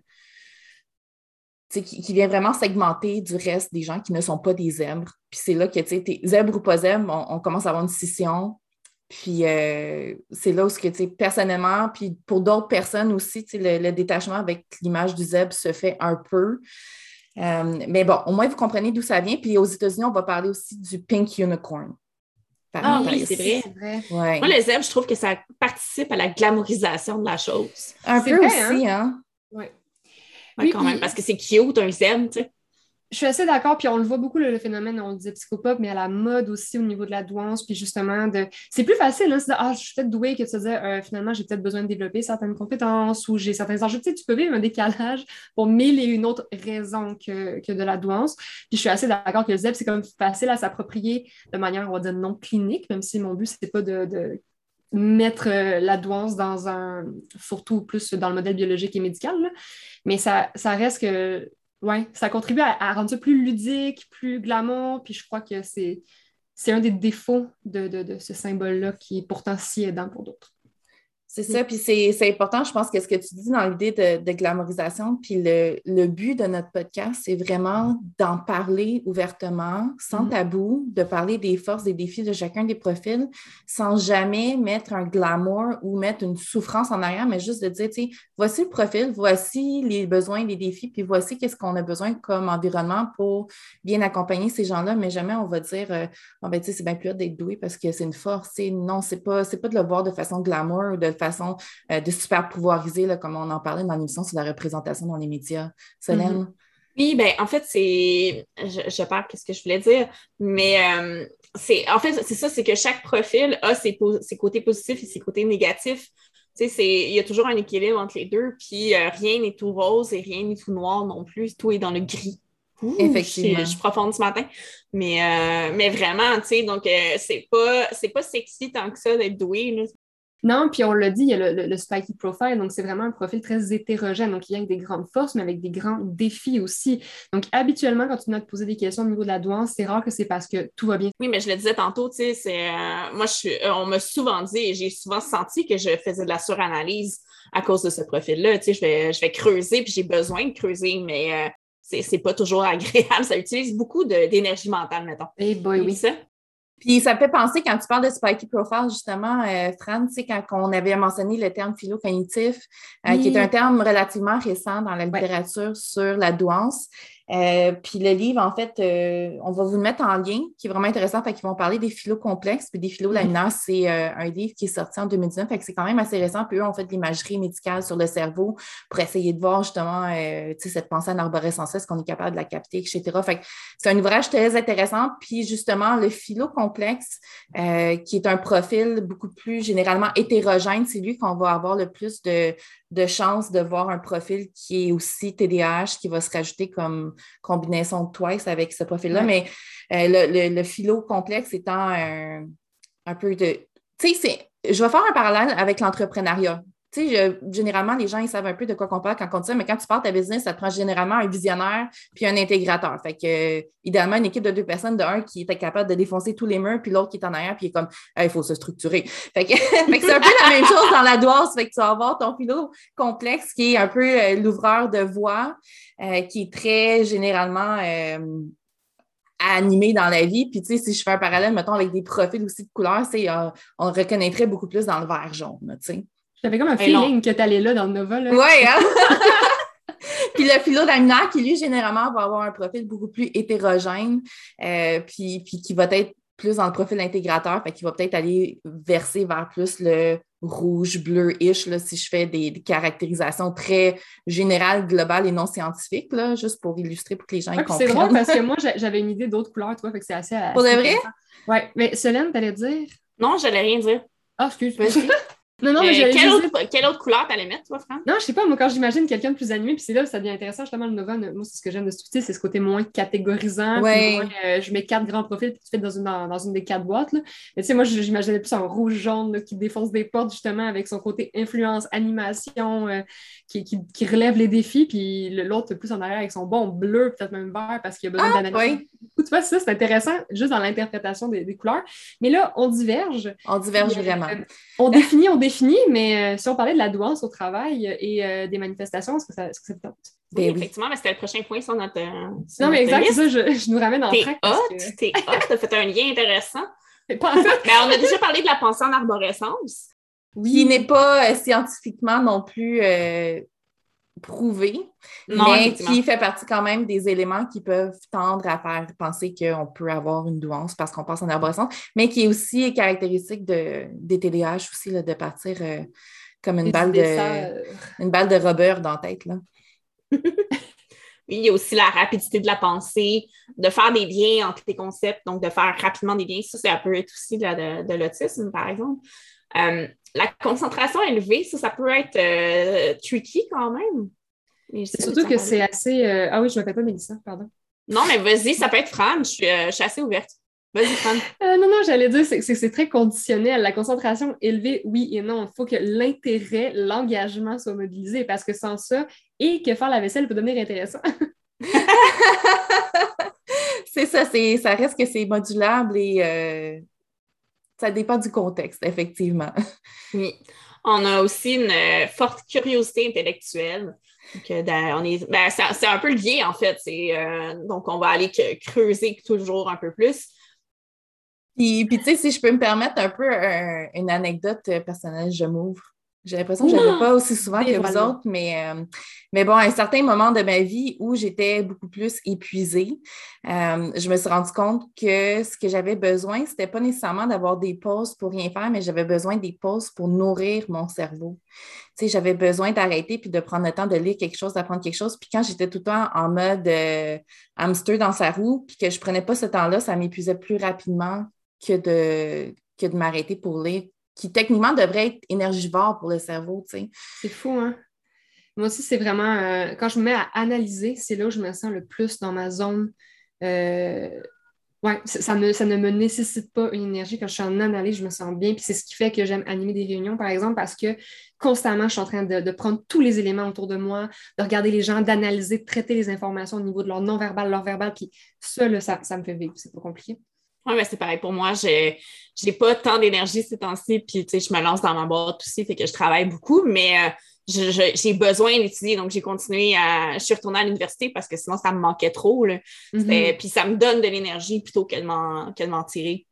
Speaker 5: qui, vient vraiment segmenter du reste des gens qui ne sont pas des zèbres. Puis c'est là que, tu sais, zèbre ou pas zèbre, on, commence à avoir une scission. Puis euh, c'est là où, que, personnellement, puis pour d'autres personnes aussi, le, le détachement avec l'image du zèbre se fait un peu. Euh, mais bon, au moins, vous comprenez d'où ça vient. Puis aux États-Unis, on va parler aussi du pink unicorn.
Speaker 4: Ah oui, c'est vrai. Moi, les zèbres, je trouve que ça participe à la glamourisation de la chose.
Speaker 5: Un peu aussi, hein?
Speaker 4: hein? Oui. quand même, parce que c'est cute, un zèbre, tu sais
Speaker 1: je suis assez d'accord, puis on le voit beaucoup, le, phénomène, on le disait psychopop, mais à la mode aussi au niveau de la douance, puis justement, de... c'est plus facile, hein, ah, je suis peut-être douée que de se dire, euh, finalement, j'ai peut-être besoin de développer certaines compétences ou j'ai certains enjeux. Tu, sais, tu peux vivre un décalage pour mille et une autres raisons que, que de la douance. Puis je suis assez d'accord que le ZEP, c'est comme facile à s'approprier de manière, on va dire, non clinique, même si mon but, c'est pas de, mettre euh, la douance dans un surtout plus dans le modèle biologique et médical, mais ça, ça reste que oui, ça contribue à, rendre ça plus ludique, plus glamour, puis je crois que c'est, un des défauts de, ce symbole-là qui est pourtant si aidant pour d'autres.
Speaker 5: C'est ça, puis c'est important, je pense que ce que tu dis dans l'idée de, de, glamorisation, puis le, le, but de notre podcast, c'est vraiment d'en parler ouvertement, sans mm-hmm. tabou, de parler des forces, des défis de chacun des profils, sans jamais mettre un glamour ou mettre une souffrance en arrière, mais juste de dire, tu sais, voici le profil, voici les besoins, les défis, puis voici qu'est-ce qu'on a besoin comme environnement pour bien accompagner ces gens-là, mais jamais on va dire, euh, ben, tu sais, c'est bien plus d'être doué parce que c'est une force. Non, c'est pas, pas de le voir de façon glamour ou de façon euh, de super pouvoiriser, comme on en parlait dans l'émission sur la représentation dans les médias. Solène?
Speaker 4: Mm-hmm. Oui, ben en fait, c'est. Je, je perds ce que je voulais dire, mais euh, c'est en fait, c'est ça, c'est que chaque profil a ses, ses, côtés positifs et ses côtés négatifs. Tu sais, il y a toujours un équilibre entre les deux, puis euh, rien n'est tout rose et rien n'est tout noir non plus. Tout est dans le gris.
Speaker 5: Effectivement.
Speaker 4: Je, suis profonde ce matin. Mais, mais vraiment, tu sais, donc c'est pas, pas sexy tant que ça d'être doué.
Speaker 1: Non, puis on l'a dit, il y a le, spiky profile, donc c'est vraiment un profil très hétérogène. Donc, il y a des grandes forces, mais avec des grands défis aussi. Donc, habituellement, quand tu viens te poser des questions au niveau de la douance, c'est rare que c'est parce que tout va bien.
Speaker 4: Oui, mais je le disais tantôt, tu sais, c'est. Euh, moi, je suis, euh, on m'a souvent dit et j'ai souvent senti que je faisais de la suranalyse à cause de ce profil-là. Tu sais, je vais, je vais creuser, puis j'ai besoin de creuser, mais. Euh, c'est pas toujours agréable. Ça utilise beaucoup d'énergie mentale, mettons.
Speaker 1: Eh boy, oui.
Speaker 4: Ça?
Speaker 5: Puis ça me fait penser, quand tu parles de spiky profile, justement, euh, Fran, tu sais, quand on avait mentionné le terme philo-cognitif, euh, qui est un terme relativement récent dans la littérature sur la douance, euh, puis le livre, en fait, euh, on va vous le mettre en lien, qui est vraiment intéressant. Fait qu'ils vont parler des philo complexes, puis des philo laminaires. C'est euh, un livre qui est sorti en 2019. Fait que c'est quand même assez récent. Puis eux ont fait de l'imagerie médicale sur le cerveau pour essayer de voir justement cette pensée en est-ce qu'on est capable de la capter, etc. Fait que c'est un ouvrage très intéressant. Puis justement, le philo complexe, qui est un profil beaucoup plus généralement hétérogène, c'est lui qu'on va avoir le plus de, de chances de voir un profil qui est aussi TDAH, qui va se rajouter comme combinaison de twice avec ce profil-là. Mais euh, le, le, philo complexe étant un, un peu de. Tu sais, je vais faire un parallèle avec l'entrepreneuriat tu sais, généralement, les gens, ils savent un peu de quoi qu'on parle quand on dit ça, mais quand tu parles ta business, ça te prend généralement un visionnaire puis un intégrateur. Fait que, euh, idéalement, une équipe de deux personnes, de qui est capable de défoncer tous les murs, puis l'autre qui est en arrière, puis est comme, il faut se structurer. Fait que, c'est un peu la même chose dans la douance. Fait que tu vas avoir ton philo complexe qui est un peu euh, l'ouvreur de voix, euh, qui est très généralement animé dans la vie. Puis, tu sais, si je fais un parallèle, mettons, avec des profils aussi de couleurs, c'est, on reconnaîtrait beaucoup plus dans le vert jaune, tu sais.
Speaker 1: J'avais comme un feeling que tu allais là dans le Nova.
Speaker 5: Oui, hein? puis le philo d'aminaire, qui lui, généralement, va avoir un profil beaucoup plus hétérogène, euh, puis, puis qui va être plus dans le profil intégrateur, fait qu'il va peut-être aller verser vers plus le rouge, bleu-ish, si je fais des, caractérisations très générales, globales et non scientifiques, là, juste pour illustrer pour que les gens comprennent.
Speaker 1: C'est drôle parce que moi, j'avais une idée d'autres couleurs, toi, fait que c'est assez.
Speaker 5: Pour de vrai?
Speaker 1: Oui, mais Solène, t'allais dire?
Speaker 4: Non, j'allais rien dire.
Speaker 1: Ah, excuse.
Speaker 4: Non, non, mais euh, quelle, autre, quelle, autre, couleur t'allais mettre, toi, Fran?
Speaker 1: Non, je sais pas, moi, quand j'imagine quelqu'un de plus animé, puis c'est là où ça devient intéressant, justement, le Nova, moi, c'est ce que j'aime de ce outil, c'est ce côté moins catégorisant.
Speaker 5: Ouais.
Speaker 1: Euh, je mets quatre grands profils, puis tu fais dans une, dans, une des quatre boîtes. Là. Mais tu sais, moi, j'imaginais plus un rouge-jaune qui défonce des portes, justement, avec son côté influence, animation, euh, qui, qui, qui, relève les défis, puis l'autre plus en arrière avec son bon bleu, peut-être même vert, parce qu'il y a besoin ah, d'analyse. Tu vois, ça, c'est intéressant, juste dans l'interprétation des, des, couleurs. Mais là, on diverge.
Speaker 5: On diverge vraiment.
Speaker 1: on définit, on définit, mais euh, si on parlait de la douance au travail et euh, des manifestations, est-ce que ça, est que ça te tente?
Speaker 4: Oui, ben effectivement, mais c'était le prochain point sur notre.
Speaker 1: non, mais exact, c'est ça, je, nous ramène en.
Speaker 4: T'es hot, que... t'es hot, t'as fait un lien intéressant. mais ben, on a déjà parlé de la pensée en arborescence.
Speaker 5: Oui. Qui n'est pas euh, scientifiquement non plus prouvé, mais qui fait partie quand même des éléments qui peuvent tendre à faire penser qu'on peut avoir une douance parce qu'on pense en arborescence, mais qui est aussi caractéristique de, des TDAH aussi, là, de partir euh, comme une balle, de, une balle de rubber dans la tête. Là.
Speaker 4: Oui, il y a aussi la rapidité de la pensée, de faire des liens entre les concepts, donc de faire rapidement des liens. Ça, ça peut être aussi de, de, l'autisme, par exemple. Euh, la concentration élevée, ça, ça peut être euh, tricky quand même.
Speaker 1: C'est surtout que c'est assez. Euh, ah oui, je ne m'appelle pas Mélissa, pardon.
Speaker 4: Non, mais vas-y, ça peut être Fran. Je suis, je suis assez ouverte. Vas-y, Fran.
Speaker 1: non, non, j'allais dire, c'est, c'est très conditionnel. La concentration élevée, oui et non. Il faut que l'intérêt, l'engagement soit mobilisé parce que sans ça, et que faire la vaisselle peut devenir intéressant.
Speaker 5: c'est ça, c'est, ça reste que c'est modulable et ça dépend du contexte, effectivement.
Speaker 4: Oui. On a aussi une euh, forte curiosité intellectuelle. on est, ben, c'est, un peu lié, en fait. Euh, donc, on va aller creuser toujours un peu plus.
Speaker 5: Puis, puis tu sais, si je peux me permettre un peu une anecdote personnelle, je m'ouvre. J'ai l'impression que je ne pas aussi souvent que vous autres, mais, euh, mais bon, à un certain moment de ma vie où j'étais beaucoup plus épuisée, euh, je me suis rendu compte que ce que j'avais besoin, ce n'était pas nécessairement d'avoir des pauses pour rien faire, mais j'avais besoin des pauses pour nourrir mon cerveau. Tu sais, j'avais besoin d'arrêter puis de prendre le temps de lire quelque chose, d'apprendre quelque chose. Puis quand j'étais tout le temps en mode euh, hamster dans sa roue, puis que je ne prenais pas ce temps-là, ça m'épuisait plus rapidement que de, que de m'arrêter pour lire qui techniquement devrait être énergivore pour le cerveau.
Speaker 1: C'est fou, hein? Moi aussi, c'est vraiment, euh, quand je me mets à analyser, c'est là où je me sens le plus dans ma zone. Euh, ouais, ça ne, ça ne me nécessite pas une énergie. Quand je suis en analyse, je me sens bien. Puis c'est ce qui fait que j'aime animer des réunions, par exemple, parce que constamment, je suis en train de, prendre tous les éléments autour de moi, de regarder les gens, d'analyser, de traiter les informations au niveau de leur non-verbal, leur verbal. Puis ça, ça, ça me fait vivre. C'est pas compliqué.
Speaker 4: Oui, mais c'est pareil pour moi. Je n'ai pas tant d'énergie ces temps-ci, puis je me lance dans ma boîte aussi, fait que je travaille beaucoup, mais euh, j'ai besoin d'étudier. Donc, j'ai continué à. Je suis retournée à l'université parce que sinon, ça me manquait trop. Mm-hmm. Puis ça me donne de l'énergie plutôt que de m'en tirer.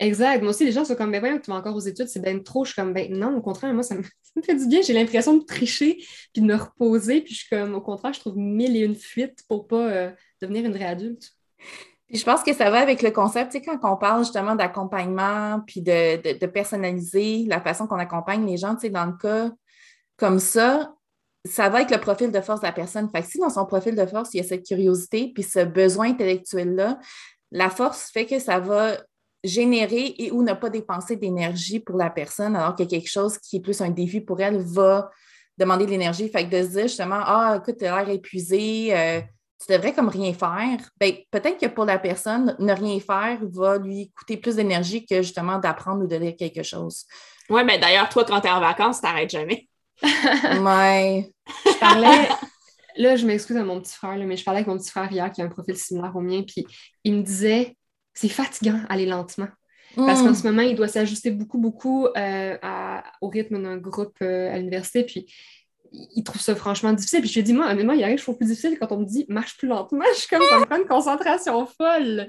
Speaker 1: Exact. Moi aussi, les gens sont comme, ben voyons, tu vas encore aux études, c'est bien trop. Je suis comme, ben non, au contraire, moi, ça me, fait du bien. J'ai l'impression de tricher puis de me reposer. Puis je suis comme, au contraire, je trouve mille et une fuites pour pas euh, devenir une vraie adulte
Speaker 5: je pense que ça va avec le concept, tu sais, quand on parle justement d'accompagnement, puis de, personnaliser la façon qu'on accompagne les gens, tu sais, dans le cas comme ça, ça va avec le profil de force de la personne. Fait que si dans son profil de force, il y a cette curiosité, puis ce besoin intellectuel-là, la force fait que ça va générer et ou ne pas dépenser d'énergie pour la personne, alors que quelque chose qui est plus un défi pour elle va demander de l'énergie. Fait que de se dire justement, ah, écoute, tu as l'air épuisé, euh, tu devrais comme rien faire, ben, peut-être que pour la personne, ne rien faire va lui coûter plus d'énergie que justement d'apprendre ou de lire quelque chose.
Speaker 4: Oui, mais d'ailleurs, toi, quand tu es en vacances, tu n'arrêtes jamais.
Speaker 5: ouais.
Speaker 1: Je parlais, là, je m'excuse à mon petit frère, mais je parlais avec mon petit frère hier qui a un profil similaire au mien, puis il me disait c'est fatigant aller lentement. Parce qu'en mm. ce moment, il doit s'ajuster beaucoup, beaucoup euh, au rythme d'un groupe euh, à l'université. Puis il trouve ça franchement difficile. Puis je lui ai dit, moi, honnêtement, il arrive, je trouve plus difficile quand on me dit marche plus lentement. Je suis comme, ça me prend une concentration folle.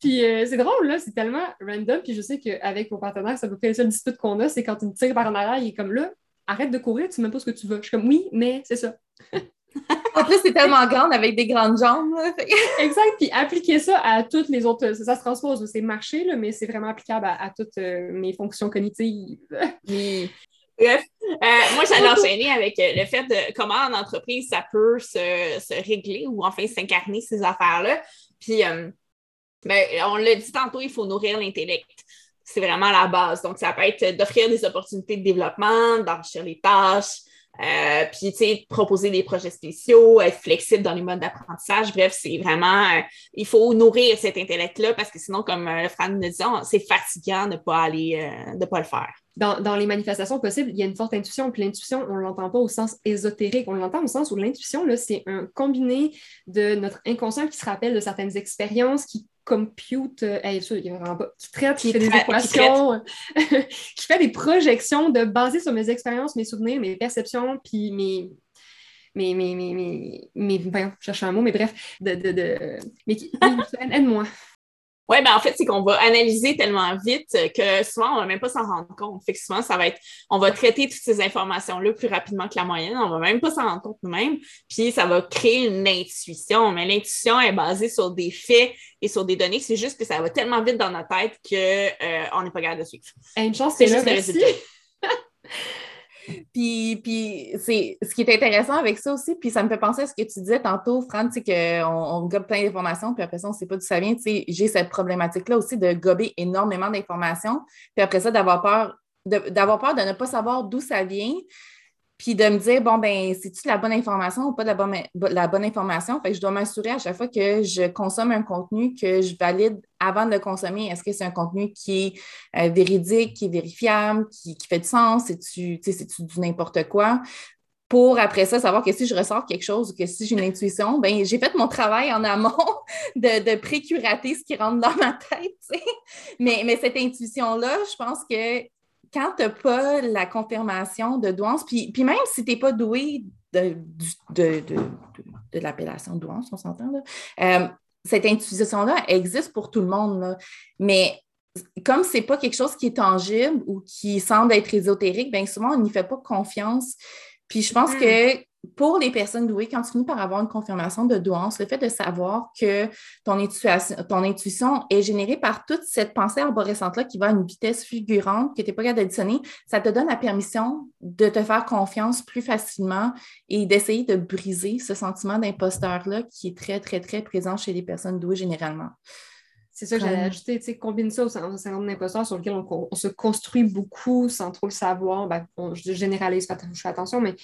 Speaker 1: Puis euh, c'est drôle, là, c'est tellement random. Puis je sais qu'avec mon partenaire, c'est à peu près le seul dispute qu'on a, c'est quand il me tire par en arrière, il est comme là, arrête de courir, tu sais même pas ce que tu veux. Je suis comme, oui, mais c'est ça.
Speaker 5: en plus, c'est tellement grande avec des grandes jambes.
Speaker 1: exact. Puis appliquer ça à toutes les autres. Ça, se transpose, c'est marcher, là, mais c'est vraiment applicable à, toutes euh, mes fonctions cognitives.
Speaker 4: Bref, euh, moi, j'allais enchaîner avec euh, le fait de comment en entreprise ça peut se, régler ou enfin s'incarner ces affaires-là. Puis, euh, ben, on l'a dit tantôt, il faut nourrir l'intellect. C'est vraiment la base. Donc, ça peut être d'offrir des opportunités de développement, d'enrichir les tâches, euh, puis, tu sais, proposer des projets spéciaux, être flexible dans les modes d'apprentissage. Bref, c'est vraiment, euh, il faut nourrir cet intellect-là parce que sinon, comme euh, Fran nous disait, c'est fatigant de ne pas aller, de pas le faire.
Speaker 1: Dans, dans, les manifestations possibles, il y a une forte intuition. Puis l'intuition, on ne l'entend pas au sens ésotérique. On l'entend au sens où l'intuition, c'est un combiné de notre inconscient qui se rappelle de certaines expériences, qui compute, euh, il y a vraiment pas, qui traite, qui, fait des équations, qui, fait des projections de basées sur mes expériences, mes souvenirs, mes perceptions, puis mes. mes, mes, mes, mes, je cherche un mot, mais bref, de, de, de mais aide-moi.
Speaker 4: Oui, ben en fait, c'est qu'on va analyser tellement vite que souvent, on ne va même pas s'en rendre compte. Fait que souvent, ça va être, on va traiter toutes ces informations-là plus rapidement que la moyenne. On ne va même pas s'en rendre compte nous-mêmes. Puis, ça va créer une intuition. Mais l'intuition est basée sur des faits et sur des données. C'est juste que ça va tellement vite dans notre tête qu'on euh, n'est pas capable de suivre.
Speaker 1: une chance, c'est juste le résultat.
Speaker 5: Puis, puis c'est ce qui est intéressant avec ça aussi, puis ça me fait penser à ce que tu disais tantôt, Fran, tu sais, qu'on on gobe plein d'informations, puis après ça, on ne sait pas d'où ça vient. J'ai cette problématique-là aussi de gober énormément d'informations, puis après ça, d'avoir d'avoir peur de ne pas savoir d'où ça vient, puis de me dire, bon, ben, c'est-tu la bonne information ou pas la bonne, la bonne information? Fait que je dois m'assurer à chaque fois que je consomme un contenu que je valide avant de le consommer. Est-ce que c'est un contenu qui est euh, véridique, qui est vérifiable, qui, fait du sens? C'est-tu du n'importe quoi? Pour après ça, savoir que si je ressors quelque chose ou que si j'ai une intuition, ben j'ai fait mon travail en amont de, de précurater ce qui rentre dans ma tête. Mais, mais cette intuition-là, je pense que quand tu n'as pas la confirmation de douance, puis, puis même si tu n'es pas doué de, de, de, l'appellation douance, on s'entend, euh, cette intuition-là existe pour tout le monde. Mais comme ce n'est pas quelque chose qui est tangible ou qui semble être ésotérique, bien souvent, on n'y fait pas confiance. Puis je pense hmm. que pour les personnes douées, quand tu finis par avoir une confirmation de douance, le fait de savoir que ton intuition, est générée par toute cette pensée arborescente-là qui va à une vitesse fulgurante que tu n'es pas capable d'additionner, ça te donne la permission de te faire confiance plus facilement et d'essayer de briser ce sentiment d'imposteur-là qui est très, très, très présent chez les personnes douées généralement.
Speaker 1: C'est ça que j'allais ajouter, tu sais, combine ça au syndrome d'imposteur sur lequel on, se construit beaucoup sans trop le savoir. Ben, je généralise, je fais attention, mais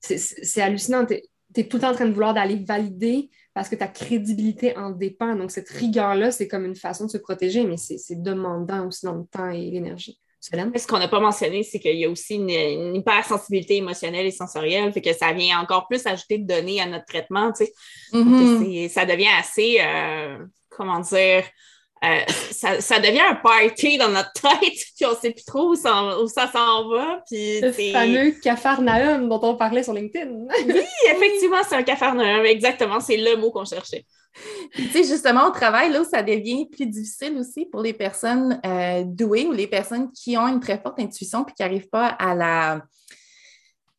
Speaker 1: c'est hallucinant. Tu es, tout le temps en train de vouloir d'aller valider parce que ta crédibilité en dépend. Donc, cette rigueur-là, c'est comme une façon de se protéger, mais c'est demandant aussi dans le temps et l'énergie.
Speaker 4: Ce qu'on n'a pas mentionné, c'est qu'il y a aussi une, hypersensibilité émotionnelle et sensorielle, fait que ça vient encore plus ajouter de données à notre traitement. Tu sais. Mm-hmm. Ça devient assez, euh, comment dire, euh, ça, devient un party dans notre tête, puis on ne sait plus trop où ça, s'en va. Puis
Speaker 1: le fameux cafarnaum dont on parlait sur LinkedIn.
Speaker 4: oui, effectivement, c'est un cafarnaum, exactement, c'est le mot qu'on cherchait.
Speaker 5: tu sais, justement, au travail, là ça devient plus difficile aussi pour les personnes euh, douées ou les personnes qui ont une très forte intuition puis qui n'arrivent pas à la,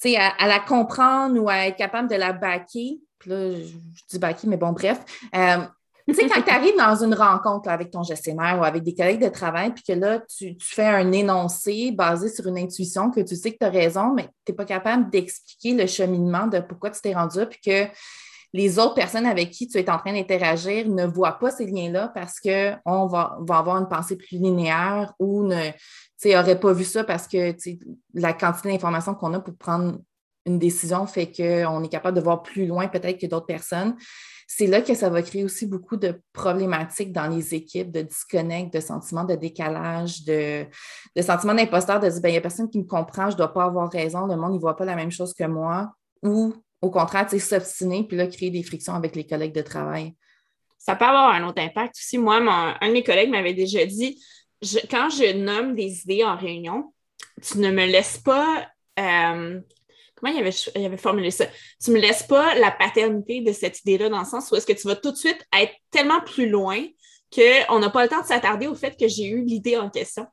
Speaker 5: à, à, la comprendre ou à être capable de la baquer. Puis là, je, dis baquer, mais bon, bref. Euh, tu sais, quand tu arrives dans une rencontre avec ton gestionnaire ou avec des collègues de travail, puis que là, tu, fais un énoncé basé sur une intuition que tu sais que tu as raison, mais tu n'es pas capable d'expliquer le cheminement de pourquoi tu t'es rendu puis que les autres personnes avec qui tu es en train d'interagir ne voient pas ces liens-là parce qu'on va, va avoir une pensée plus linéaire ou ne n'aurait pas vu ça parce que la quantité d'informations qu'on a pour prendre une décision fait qu'on est capable de voir plus loin peut-être que d'autres personnes c'est là que ça va créer aussi beaucoup de problématiques dans les équipes, de disconnect, de sentiments de décalage, de, sentiments d'imposteur, de dire, ben, il n'y a personne qui me comprend, je ne dois pas avoir raison, le monde ne voit pas la même chose que moi, ou au contraire, s'obstiner, puis là, créer des frictions avec les collègues de travail.
Speaker 4: Ça peut avoir un autre impact aussi. Moi, un de mes collègues m'avait déjà dit, quand je nomme des idées en réunion, tu ne me laisses pas euh, comment il avait, formulé ça? Tu me laisses pas la paternité de cette idée-là dans le sens où est-ce que tu vas tout de suite être tellement plus loin qu'on n'a pas le temps de s'attarder au fait que j'ai eu l'idée en question.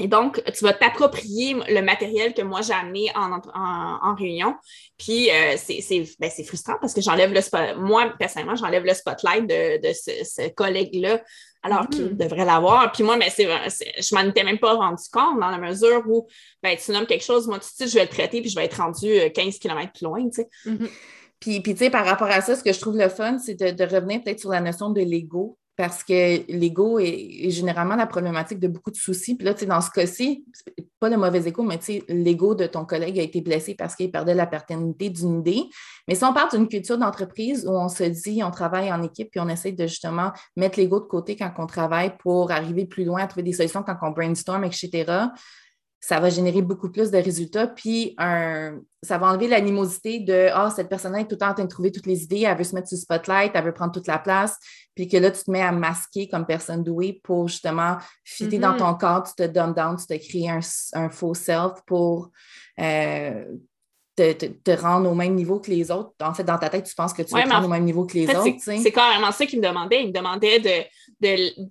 Speaker 4: Et donc, tu vas t'approprier le matériel que moi j'ai amené en, réunion. Puis, euh, ben, c'est frustrant parce que j'enlève le spotlight. Moi, personnellement, j'enlève le spotlight de, ce, collègue-là alors qu'il mm-hmm. devrait l'avoir. Puis moi, ben, je m'en étais même pas rendu compte dans la mesure où ben, tu nommes quelque chose, moi, de suite, je vais le traiter puis je vais être rendu 15 euh, km plus loin. Tu sais.
Speaker 5: Mm-hmm. Puis, puis tu sais, par rapport à ça, ce que je trouve le fun, c'est de, de revenir peut-être sur la notion de l'ego parce que l'ego est, généralement la problématique de beaucoup de soucis. Puis là, tu sais, dans ce cas-ci, pas le mauvais écho, mais tu sais, l'ego de ton collègue a été blessé parce qu'il perdait la paternité d'une idée. Mais si on parle d'une culture d'entreprise où on se dit, on travaille en équipe, puis on essaie de justement mettre l'ego de côté quand on travaille pour arriver plus loin, à trouver des solutions quand on brainstorm, etc., ça va générer beaucoup plus de résultats. Puis un, ça va enlever l'animosité de Ah, cette personne-là est tout le temps en train de trouver toutes les idées, elle veut se mettre sur le spotlight, elle veut prendre toute la place. Puis que là, tu te mets à masquer comme personne douée pour justement fitter dans mm-hmm. ton corps, tu te dumb down, tu te crées un, faux self pour euh, te, rendre au même niveau que les autres. En fait, dans ta tête, tu penses que tu vas te rendre au même niveau que les autres.
Speaker 4: C'est carrément ça qu'il me demandait. Il me demandait de,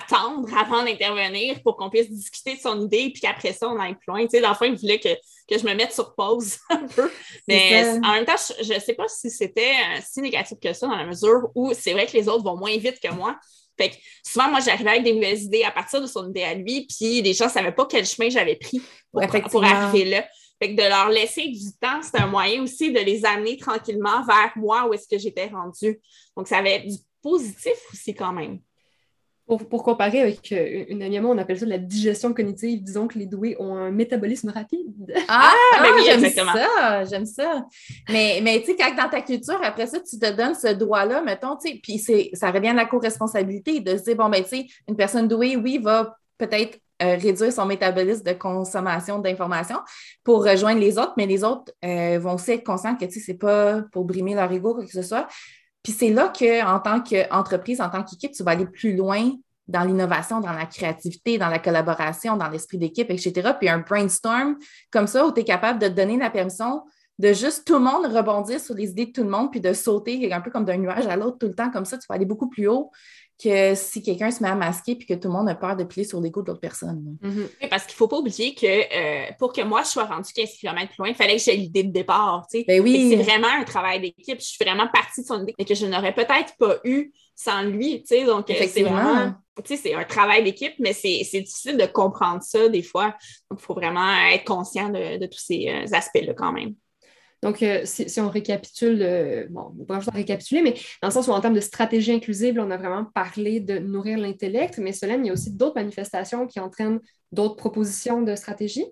Speaker 4: attendre avant d'intervenir pour qu'on puisse discuter de son idée, puis qu'après ça, on aille plus loin. Tu sais, dans le fond, il voulait que, je me mette sur pause un peu. Mais en même temps, je ne sais pas si c'était si négatif que ça, dans la mesure où c'est vrai que les autres vont moins vite que moi. Fait que souvent, moi, j'arrivais avec des nouvelles idées à partir de son idée à lui, puis les gens ne savaient pas quel chemin j'avais pris pour, pour, arriver là. Fait que de leur laisser du temps, c'est un moyen aussi de les amener tranquillement vers moi où est-ce que j'étais rendue. Donc, ça avait du positif aussi quand même.
Speaker 1: Pour, comparer avec euh, une amie on appelle ça la digestion cognitive. Disons que les doués ont un métabolisme rapide.
Speaker 5: Ah, ah ben j'aime ça, j'aime ça. Mais, mais tu sais, quand dans ta culture, après ça, tu te donnes ce droit-là, mettons, tu sais, puis ça revient à la co-responsabilité de se dire, bon, ben, tu sais, une personne douée, oui, va peut-être euh, réduire son métabolisme de consommation d'informations pour rejoindre les autres, mais les autres euh, vont aussi être conscients que, tu sais, c'est pas pour brimer leur ego, quoi que ce soit. Puis c'est là qu'en tant qu'entreprise, en tant qu'équipe, tu vas aller plus loin dans l'innovation, dans la créativité, dans la collaboration, dans l'esprit d'équipe, etc. Puis un brainstorm comme ça où tu es capable de donner la permission de juste tout le monde rebondir sur les idées de tout le monde, puis de sauter un peu comme d'un nuage à l'autre tout le temps, comme ça, tu vas aller beaucoup plus haut que si quelqu'un se met à masquer puis que tout le monde a peur de plier sur l'ego de l'autre personne.
Speaker 4: Mm-hmm. Parce qu'il ne faut pas oublier que euh, pour que moi, je sois rendue 15 km plus loin, il fallait que j'ai l'idée de départ.
Speaker 5: Ben oui.
Speaker 4: C'est vraiment un travail d'équipe. Je suis vraiment partie de son idée et que je n'aurais peut-être pas eu sans lui. Donc, euh, c'est vraiment c'est un travail d'équipe, mais c'est difficile de comprendre ça des fois. Donc, il faut vraiment être conscient de, tous ces euh, aspects-là quand même.
Speaker 1: Donc, euh, si, on récapitule, euh, bon, on pas récapituler, mais dans le sens où en termes de stratégie inclusive, on a vraiment parlé de nourrir l'intellect, mais Solène, il y a aussi d'autres manifestations qui entraînent d'autres propositions de stratégie.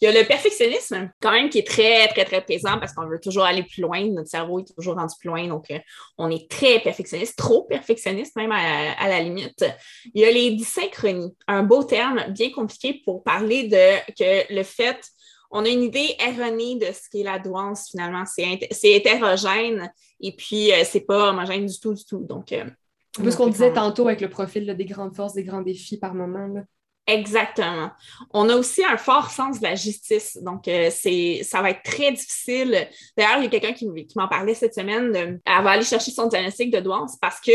Speaker 4: Il y a le perfectionnisme, quand même, qui est très, très, très présent parce qu'on veut toujours aller plus loin. Notre cerveau est toujours rendu plus loin. Donc, euh, on est très perfectionniste, trop perfectionniste même à, la limite. Il y a les dysynchronies, un beau terme bien compliqué pour parler de que le fait on a une idée erronée de ce qu'est la douance, finalement. C'est hétérogène et puis euh, c'est pas homogène du tout, du tout. Donc,
Speaker 1: euh, ce qu'on disait tantôt avec le profil des grandes forces, des grands défis par moment.
Speaker 4: Exactement. On a aussi un fort sens de la justice. Donc, euh, c'est, ça va être très difficile. D'ailleurs, il y a quelqu'un qui, m'en parlait cette semaine. elle va aller chercher son diagnostic de douance parce que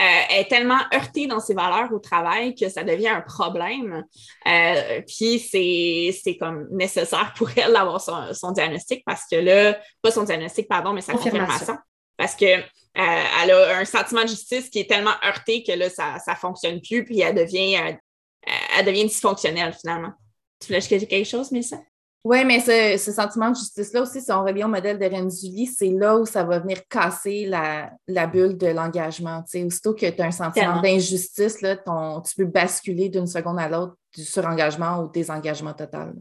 Speaker 4: euh, est tellement heurtée dans ses valeurs au travail que ça devient un problème. Euh, puis c'est comme nécessaire pour elle d'avoir son, diagnostic parce que là, pas son diagnostic, pardon, mais sa confirmation. Parce que euh, elle a un sentiment de justice qui est tellement heurté que là, ça ne fonctionne plus, puis elle devient, elle devient dysfonctionnelle finalement. Tu voulais ajouter quelque chose, Mélissa?
Speaker 5: Oui, mais ce, sentiment de justice-là aussi, si on revient au modèle de Renzulli, c'est là où ça va venir casser la, bulle de l'engagement. Aussitôt que tu as un sentiment d'injustice, tu peux basculer d'une seconde à l'autre du surengagement au désengagement total.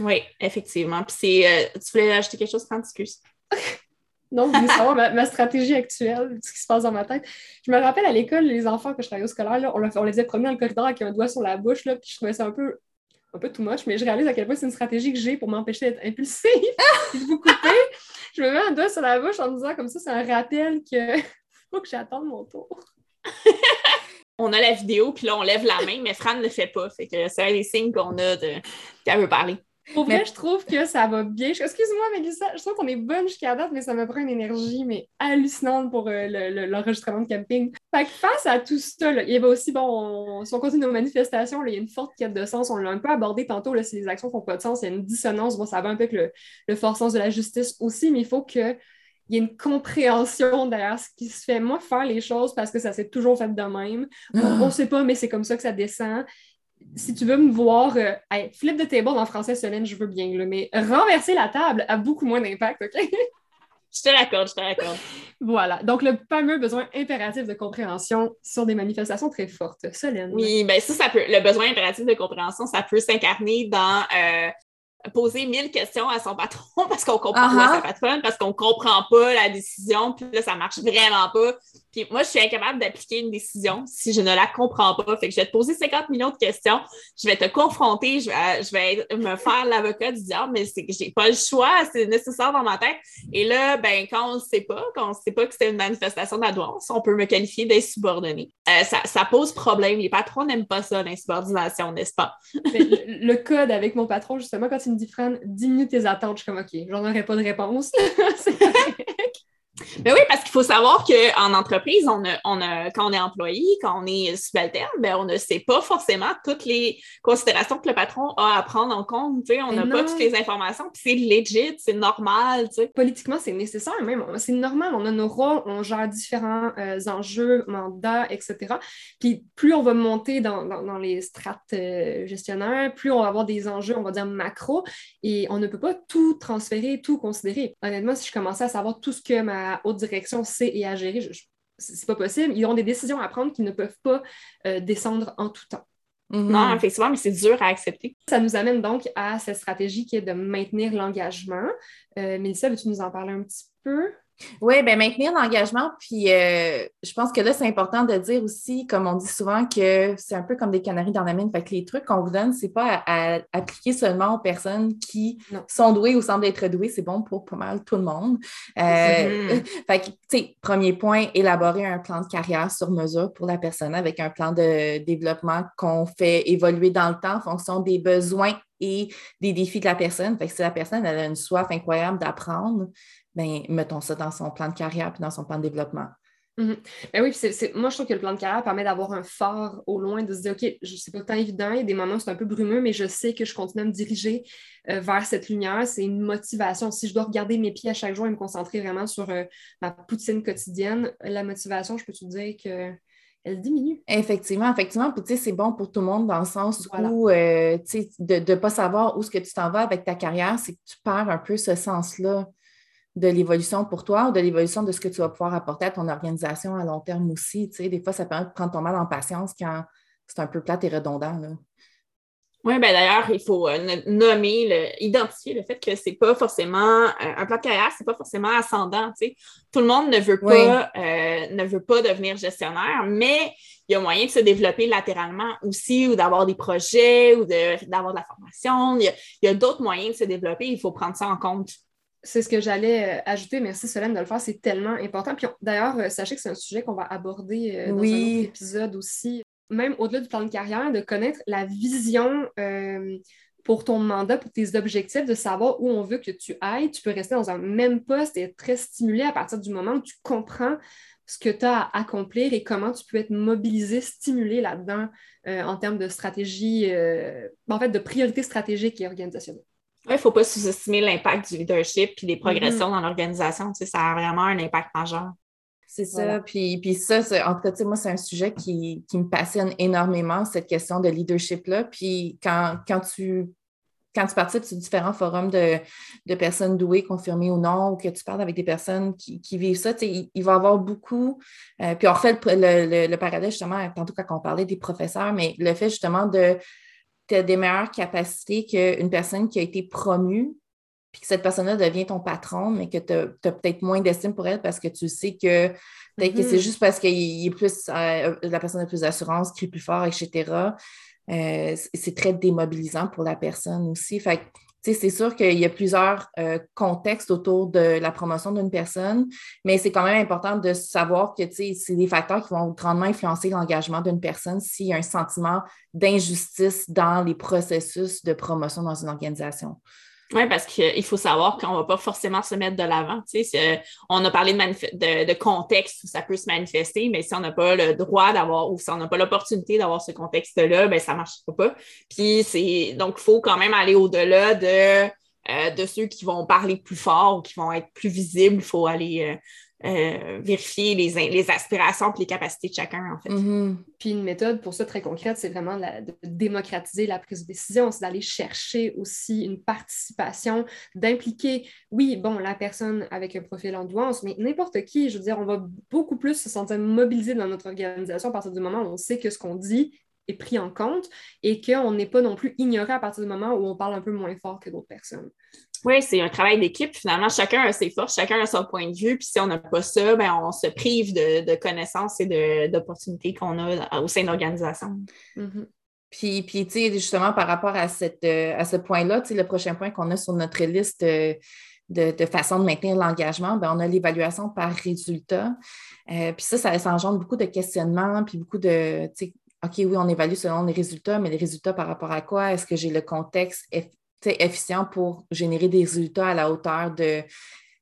Speaker 4: Oui, effectivement. Puis euh, tu voulais ajouter quelque chose, quand excuse.
Speaker 1: non, je voulais savoir ma, stratégie actuelle, ce qui se passe dans ma tête. Je me rappelle à l'école, les enfants que je travaillais au scolaire, on, on, les faisait promener dans le corridor avec un doigt sur la bouche, là, puis je trouvais ça un peu un peu too much, mais je réalise à quel point c'est une stratégie que j'ai pour m'empêcher d'être impulsive. si je vous couper, je me mets un doigt sur la bouche en me disant comme ça, c'est un rappel que faut que j'attende mon tour.
Speaker 4: on a la vidéo, puis là, on lève la main, mais Fran ne le fait pas. Fait que c'est un des signes qu'on a de qu'elle veut parler.
Speaker 1: Pour vrai, je trouve que ça va bien. Excuse-moi, Mélissa, je trouve qu'on est bonne jusqu'à date, mais ça me prend une énergie mais hallucinante pour euh, l'enregistrement de camping. Fait que face à tout ça, il y avait aussi, bon, si on continue nos manifestations, il y a une forte quête de sens. On l'a un peu abordé tantôt, là, si les actions font pas de sens, il y a une dissonance. Bon, ça va un peu avec le, le fort sens de la justice aussi, mais il faut que il y a une compréhension derrière ce qui se fait. Moi, faire les choses parce que ça s'est toujours fait de même. On ne sait pas, mais c'est comme ça que ça descend si tu veux me voir, euh, flip de table en français, Solène, je veux bien, mais renverser la table a beaucoup moins d'impact, OK?
Speaker 4: Je te l'accorde, je te l'accorde.
Speaker 1: Voilà. Donc, le fameux besoin impératif de compréhension sur des manifestations très fortes. Solène.
Speaker 4: Oui, bien ça, ça peut, le besoin impératif de compréhension, ça peut s'incarner dans euh, poser mille questions à son patron parce qu'on comprend pas sa patronne, parce qu'on comprend pas la décision, puis là, ça marche vraiment pas. Puis moi, je suis incapable d'appliquer une décision si je ne la comprends pas. Fait que je vais te poser 50 millions de questions, je vais te confronter, je vais, je vais me faire l'avocat du diable, mais c'est que j'ai pas le choix, c'est nécessaire dans ma tête. Et là, ben, quand on ne sait pas, quand on ne sait pas que c'était une manifestation d'adouance, on peut me qualifier d'insubordonné. Euh, ça, ça, pose problème. Les patrons n'aiment pas ça, l'insubordination, n'est-ce pas?
Speaker 1: le, le, code avec mon patron, justement, quand il me dit, Fran, diminue tes attentes, je suis comme, OK, j'en aurais pas de réponse.
Speaker 4: Ben oui, parce qu'il faut savoir qu'en entreprise, on a, on a, quand on est employé, quand on est subalterne, ben on ne sait pas forcément toutes les considérations que le patron a à prendre en compte. On n'a pas toutes les informations. Puis c'est legit, c'est normal.
Speaker 1: Politiquement, c'est nécessaire même. C'est normal. On a nos rôles, on gère différents euh, enjeux, mandats, etc. Puis plus on va monter dans, dans, les strates euh, gestionnaires, plus on va avoir des enjeux, on va dire macro, et on ne peut pas tout transférer, tout considérer. Honnêtement, si je commençais à savoir tout ce que ma haute direction sait et à gérer, c'est pas possible. Ils ont des décisions à prendre qui ne peuvent pas euh, descendre en tout temps.
Speaker 4: Mm-hmm. Non, effectivement, mais c'est dur à accepter.
Speaker 1: Ça nous amène donc à cette stratégie qui est de maintenir l'engagement. Euh, Mélissa, veux-tu nous en parler un petit peu?
Speaker 5: Oui, bien maintenir l'engagement. Puis euh, je pense que là, c'est important de dire aussi, comme on dit souvent, que c'est un peu comme des canaris dans la mine. Fait que les trucs qu'on vous donne, c'est pas à, appliquer seulement aux personnes qui sont douées ou semblent être douées. C'est bon pour pas mal tout le monde. Euh, mm-hmm. Fait que, tu sais, premier point, élaborer un plan de carrière sur mesure pour la personne avec un plan de développement qu'on fait évoluer dans le temps en fonction des besoins et des défis de la personne. Fait que si la personne elle a une soif incroyable d'apprendre, ben, mettons ça dans son plan de carrière puis dans son plan de développement.
Speaker 1: Mhm. Ben oui, moi je trouve que le plan de carrière permet d'avoir un phare au loin, de se dire, OK, je sais pas tant évident, il y a des moments où c'est un peu brumeux, mais je sais que je continue à me diriger euh, vers cette lumière. C'est une motivation. Si je dois regarder mes pieds à chaque jour et me concentrer vraiment sur euh, ma poutine quotidienne, la motivation, je peux te dire que elle diminue.
Speaker 5: Effectivement, effectivement. Puis, tu sais, c'est bon pour tout le monde dans le sens où, euh, tu sais, de ne pas savoir où ce que tu t'en vas avec ta carrière, c'est que tu perds un peu ce sens-là de l'évolution pour toi ou de l'évolution de ce que tu vas pouvoir apporter à ton organisation à long terme aussi. Tu sais, des fois, ça permet de prendre ton mal en patience quand c'est un peu plate et redondant.
Speaker 4: Oui, ben d'ailleurs, il faut euh, nommer, identifier le fait que c'est pas forcément euh, un plan de carrière, c'est pas forcément ascendant. Tout le monde ne veut pas, euh, ne veut pas devenir gestionnaire, mais il y a moyen de se développer latéralement aussi, ou d'avoir des projets, ou d'avoir de, la formation. Il y a, a d'autres moyens de se développer. Il faut prendre ça en compte
Speaker 1: c'est ce que j'allais euh, ajouter. Merci Solène de le faire, c'est tellement important. Puis d'ailleurs, euh, sachez que c'est un sujet qu'on va aborder euh, dans un autre épisode aussi. Même au-delà du plan de carrière, de connaître la vision pour ton mandat, pour tes objectifs, de savoir où on veut que tu ailles. Tu peux rester dans un même poste et être très stimulé à partir du moment où tu comprends ce que tu as à accomplir et comment tu peux être mobilisé, stimulé là-dedans en termes de stratégie, en fait, de priorité stratégique et organisationnelle.
Speaker 4: Il ne faut pas sous-estimer l'impact du leadership et des progressions mm-hmm. dans l'organisation. ça a vraiment un impact majeur.
Speaker 5: C'est ça. Puis, puis ça, en tout cas, moi, c'est un sujet qui, me passionne énormément, cette question de leadership-là. Puis quand, quand tu quand tu participes sur différents forums de, personnes douées, confirmées ou non, ou que tu parles avec des personnes qui, vivent ça, il, il, va y avoir beaucoup. Euh, puis on refait le, le, parallèle justement, tantôt quand on parlait des professeurs, mais le fait justement de tu as des meilleures capacités qu'une personne qui a été promue, puis que cette personne-là devient ton patron, mais que tu as, peut-être moins d'estime pour elle parce que tu sais que peut-être que c'est mm-hmm. juste parce que est plus, euh, la personne a plus d'assurance, crie plus fort, etc. Euh, c'est très démobilisant pour la personne aussi. Fait c'est sûr qu'il y a plusieurs euh, contextes autour de la promotion d'une personne, mais c'est quand même important de savoir que c'est des facteurs qui vont grandement influencer l'engagement d'une personne s'il y a un sentiment d'injustice dans les processus de promotion dans une organisation.
Speaker 4: Oui, parce qu'il faut savoir qu'on ne va pas forcément se mettre de l'avant. On a parlé de, contexte où ça peut se manifester, mais si on n'a pas le droit d'avoir ou si on n'a pas l'opportunité d'avoir ce contexte-là, ben, ça ne marchera pas. Puis c'est donc il faut quand même aller au-delà de, euh, de ceux qui vont parler plus fort ou qui vont être plus visibles. Il faut aller euh, euh, vérifier les, les, aspirations et les capacités de chacun, en fait.
Speaker 1: Mm-hmm. Puis une méthode pour ça très concrète, c'est vraiment de démocratiser la prise de décision, c'est d'aller chercher aussi une participation, d'impliquer, oui, bon, la personne avec un profil en douance, mais n'importe qui, je veux dire, on va beaucoup plus se sentir mobilisé dans notre organisation à partir du moment où on sait que ce qu'on dit est pris en compte et qu'on n'est pas non plus ignoré à partir du moment où on parle un peu moins fort que d'autres personnes.
Speaker 4: Oui, c'est un travail d'équipe. Finalement, chacun a ses forces, chacun a son point de vue. Puis si on n'a pas ça, ben, on se prive de, connaissances et d'opportunités qu'on a au sein de l'organisation.
Speaker 5: Mm-hmm. Puis, puis tu sais, justement, par rapport à, euh, ce point-là, tu le prochain point qu'on a sur notre liste euh, de, façon de maintenir l'engagement, ben, on a l'évaluation par résultat. Euh, puis ça, ça, ça, engendre beaucoup de questionnements, puis beaucoup de, OK, oui, on évalue selon les résultats, mais les résultats par rapport à quoi? Est-ce que j'ai le contexte efficient pour générer des résultats à la hauteur de,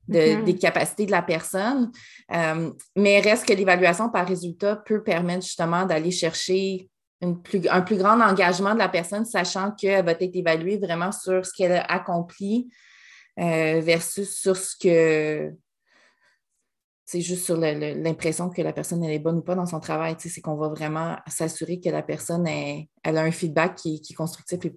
Speaker 5: mm-hmm. des capacités de la personne. Euh, mais reste que l'évaluation par résultat peut permettre justement d'aller chercher un plus grand engagement de la personne, sachant qu'elle va être évaluée vraiment sur ce qu'elle a accompli euh, versus sur ce que c'est juste sur l'impression que la personne est bonne ou pas dans son travail. C'est qu'on va vraiment s'assurer que la personne elle a un feedback qui, qui est constructif et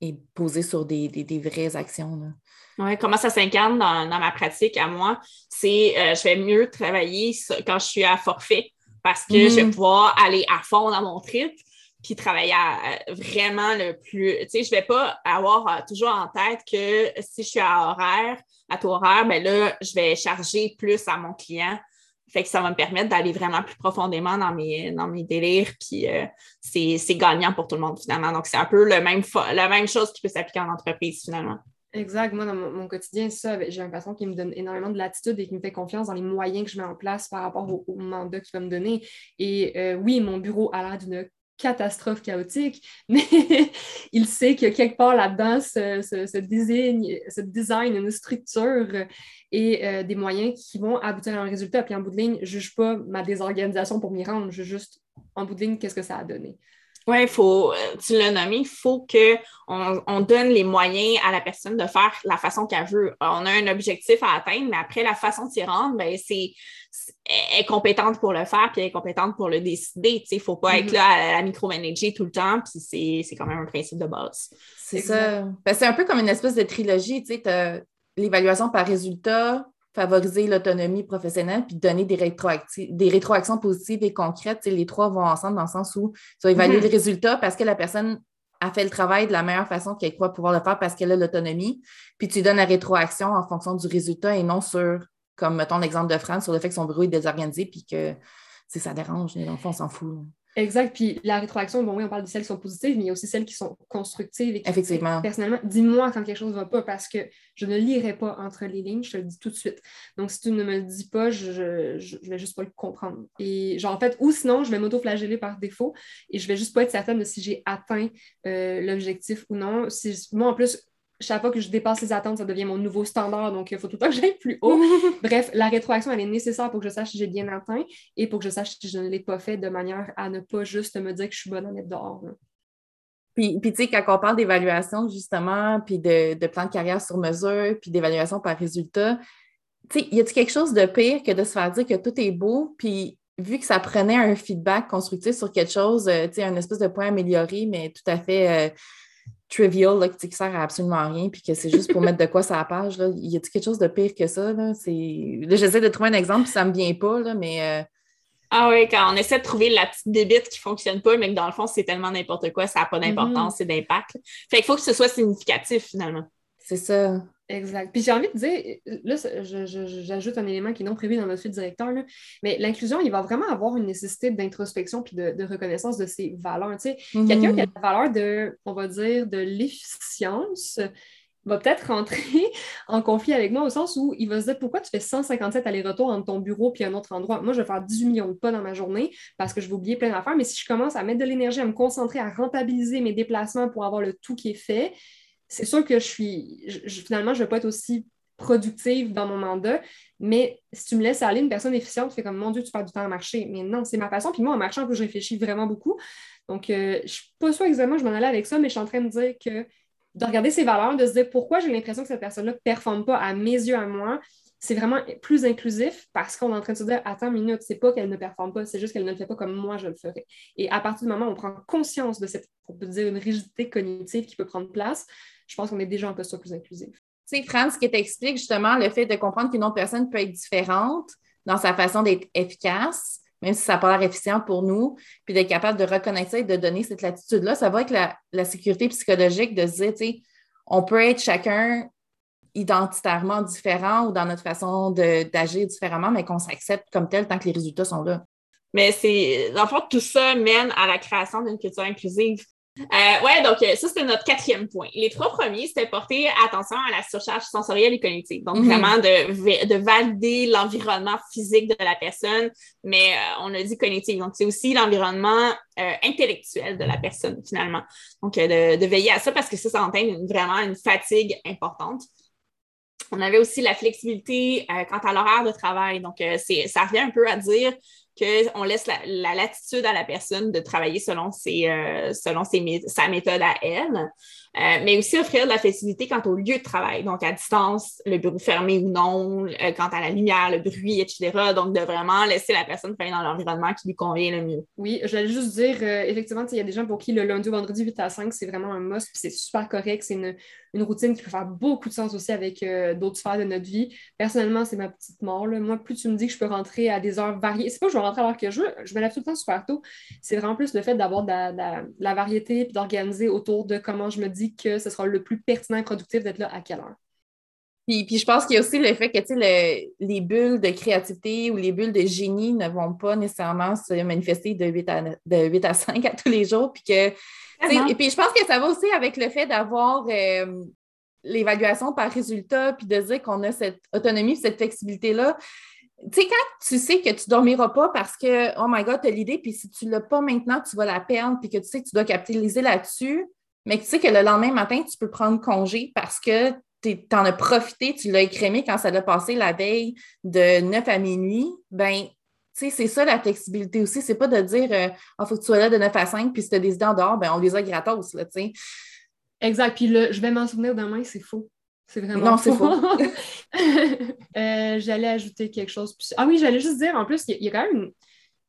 Speaker 5: et poser sur des, vraies actions.
Speaker 4: Oui, comment ça s'incarne dans, ma pratique à moi? C'est euh, je vais mieux travailler quand je suis à forfait parce que je vais mhm. pouvoir aller à fond dans mon trip. puis travailler vraiment le plus. Tu sais, je ne vais pas avoir toujours en tête que si je suis à horaire, à tout horaire, ben là, je vais charger plus à mon client. Fait que ça va me permettre d'aller vraiment plus profondément dans mes, dans mes délires, puis euh, c'est gagnant pour tout le monde finalement. Donc, c'est un peu le même la même chose qui peut s'appliquer en entreprise finalement.
Speaker 1: Exact. Moi, dans mon, quotidien, ça, j'ai un patron qui me donne énormément de latitude et qui me fait confiance dans les moyens que je mets en place par rapport au, mandat qu'il va me donner. Et euh, oui, mon bureau a l'air d'une catastrophe chaotique, mais il sait que quelque part là-dedans se, se, design, une structure et euh, des moyens qui vont aboutir à un résultat. Puis en bout de ligne, je ne juge pas ma désorganisation pour m'y rendre, je juge juste en bout de ligne qu'est-ce que ça a donné.
Speaker 4: Oui, faut, euh, tu l'as nommé, il faut qu'on on donne les moyens à la personne de faire la façon qu'elle veut. On a un objectif à atteindre, mais après, la façon de s'y rendre, ben, c'est, elle est compétente pour le faire, puis elle est compétente pour le décider. Il ne faut pas être mm-hmm. là à la micromanager tout le temps, puis c'est, c'est quand même un principe de base.
Speaker 5: C'est ça. Ben, c'est un peu comme une espèce de trilogie. Tu sais, l'évaluation par résultat, favoriser l'autonomie professionnelle puis donner des, des rétroactions positives et concrètes. les trois vont ensemble dans le sens où tu vas évaluer mm-hmm. les résultats parce que la personne a fait le travail de la meilleure façon qu'elle croit pouvoir le faire parce qu'elle a l'autonomie. Puis tu donnes la rétroaction en fonction du résultat et non sur, comme mettons l'exemple de France, sur le fait que son bureau est désorganisé puis que ça dérange. Dans le fond, on s'en fout.
Speaker 1: Exact. Puis la rétroaction, bon, oui, on parle de celles qui sont positives, mais il y a aussi celles qui sont constructives. Et qui,
Speaker 5: Effectivement.
Speaker 1: Personnellement, dis-moi quand quelque chose ne va pas parce que je ne lirai pas entre les lignes, je te le dis tout de suite. Donc, si tu ne me le dis pas, je ne vais juste pas le comprendre. Et genre, en fait, ou sinon, je vais m'auto-flageller par défaut et je vais juste pas être certaine de si j'ai atteint euh, l'objectif ou non. Si, moi, en plus, chaque fois que je dépasse les attentes, ça devient mon nouveau standard, donc il faut tout le temps que j'aille plus haut. Bref, la rétroaction, elle est nécessaire pour que je sache si j'ai bien atteint et pour que je sache si je ne l'ai pas fait de manière à ne pas juste me dire que je suis bonne à mettre dehors.
Speaker 5: Puis, puis tu sais, quand on parle d'évaluation, justement, puis de, de, plan de carrière sur mesure, puis d'évaluation par résultat, tu sais, y a-t-il quelque chose de pire que de se faire dire que tout est beau, puis vu que ça prenait un feedback constructif sur quelque chose, euh, tu sais, un espèce de point amélioré, mais tout à fait... Euh, trivial là, qui sert à absolument rien, puis que c'est juste pour mettre de quoi sur la page. Là. Y a-t-il quelque chose de pire que ça? Là? j'essaie de trouver un exemple, puis ça me vient pas, là, mais. Euh,
Speaker 4: ah oui, quand on essaie de trouver la petite débite qui ne fonctionne pas, mais que dans le fond, c'est tellement n'importe quoi, ça n'a pas d'importance, mm-hmm. c'est d'impact. Fait qu'il faut que ce soit significatif, finalement.
Speaker 5: C'est ça.
Speaker 1: Exact. Puis j'ai envie de dire, là, j'ajoute un élément qui est non prévu dans notre fil directeur, là, mais l'inclusion, il va vraiment avoir une nécessité d'introspection puis de, reconnaissance de ses valeurs. Tu sais, mm-hmm. Quelqu'un qui a la valeur de, on va dire, de l'efficience va peut-être rentrer en conflit avec moi au sens où il va se dire pourquoi tu fais 157 allers-retours entre ton bureau puis un autre endroit? Moi, je vais faire 18 millions de pas dans ma journée parce que je vais oublier plein d'affaires, mais si je commence à mettre de l'énergie, à me concentrer, à rentabiliser mes déplacements pour avoir le tout qui est fait, c'est sûr que je suis, finalement, je ne vais pas être aussi productive dans mon mandat, mais si tu me laisses aller une personne efficiente, tu fais comme, mon Dieu, tu perds du temps à marcher. Mais non, c'est ma façon. Puis moi, en marchant, je réfléchis vraiment beaucoup. Donc, euh, je ne suis pas sûre exactement, je m'en allais avec ça, mais je suis en train de dire que de regarder ses valeurs, de se dire pourquoi j'ai l'impression que cette personne-là ne performe pas à mes yeux, à moi, c'est vraiment plus inclusif parce qu'on est en train de se dire attends une minute, c'est pas qu'elle ne performe pas, c'est juste qu'elle ne le fait pas comme moi je le ferais. Et à partir du moment où on prend conscience de cette, on peut dire, une rigidité cognitive qui peut prendre place, je pense qu'on est déjà en posture plus inclusive.
Speaker 5: Tu sais, France, qui t'explique justement le fait de comprendre qu'une autre personne peut être différente dans sa façon d'être efficace, même si ça n'a pas l'air efficient pour nous, puis d'être capable de reconnaître ça et de donner cette latitude-là, ça va avec la, la sécurité psychologique de se dire, tu sais, on peut être chacun identitairement différent ou dans notre façon d'agir différemment, mais qu'on s'accepte comme tel tant que les résultats sont là.
Speaker 4: Mais c'est, dans le fond, tout ça mène à la création d'une culture inclusive. Euh, ouais, donc euh, ça, c'était notre quatrième point. Les trois premiers, c'était porter attention à la surcharge sensorielle et cognitive. Donc, mhm. vraiment de, de valider l'environnement physique de la personne, mais euh, on a dit cognitive. Donc, c'est aussi l'environnement euh, intellectuel de la personne, finalement. Donc, de, de, veiller à ça parce que ça, ça entraîne vraiment une fatigue importante. On avait aussi la flexibilité quant à l'horaire de travail. Donc, ça revient un peu à dire qu'on laisse la, latitude à la personne de travailler selon, ses, euh, selon sa méthode à elle. Euh, mais aussi offrir de la facilité quant au lieu de travail, donc à distance, le bureau fermé ou non, euh, quant à la lumière, le bruit, etc. Donc, de vraiment laisser la personne travailler dans l'environnement qui lui convient le mieux.
Speaker 1: Oui, je vais juste dire, effectivement, il y a des gens pour qui le lundi ou vendredi 8 à 5, c'est vraiment un must, puis c'est super correct. C'est une, routine qui peut faire beaucoup de sens aussi avec d'autres sphères de notre vie. Personnellement, c'est ma petite mort. Moi, plus tu me dis que je peux rentrer à des heures variées, c'est pas que je vais rentrer à l'heure que je veux. Je me lève tout le temps super tôt. C'est vraiment plus le fait d'avoir de la, variété et d'organiser autour de comment je me dis que ce sera le plus pertinent et productif d'être là à quelle heure.
Speaker 5: Puis, puis, je pense qu'il y a aussi le fait que les bulles de créativité ou les bulles de génie ne vont pas nécessairement se manifester de 8 à, de 8 à 5 à tous les jours. Puis que, et puis je pense que ça va aussi avec le fait d'avoir euh, l'évaluation par résultat, puis de dire qu'on a cette autonomie, cette flexibilité-là. Tu sais, quand tu sais que tu ne dormiras pas parce que, oh my God, tu as l'idée, puis si tu ne l'as pas maintenant, tu vas la perdre, puis que tu sais que tu dois capitaliser là-dessus, mais que tu sais que le lendemain matin, tu peux prendre congé parce que tu en as profité, tu l'as écrémé quand ça a passé la veille de 9 à minuit, ben c'est ça la flexibilité aussi. C'est pas de dire il euh, ah, faut que tu sois là de 9 à 5, puis si tu as des idées en dehors, ben, on les a gratos. Là, sais.
Speaker 1: Exact. Puis je vais m'en souvenir demain, c'est faux. C'est vraiment
Speaker 5: Non, c'est faux.
Speaker 1: Euh, j'allais ajouter quelque chose. Ah oui, j'allais juste dire, en plus, il y, a quand même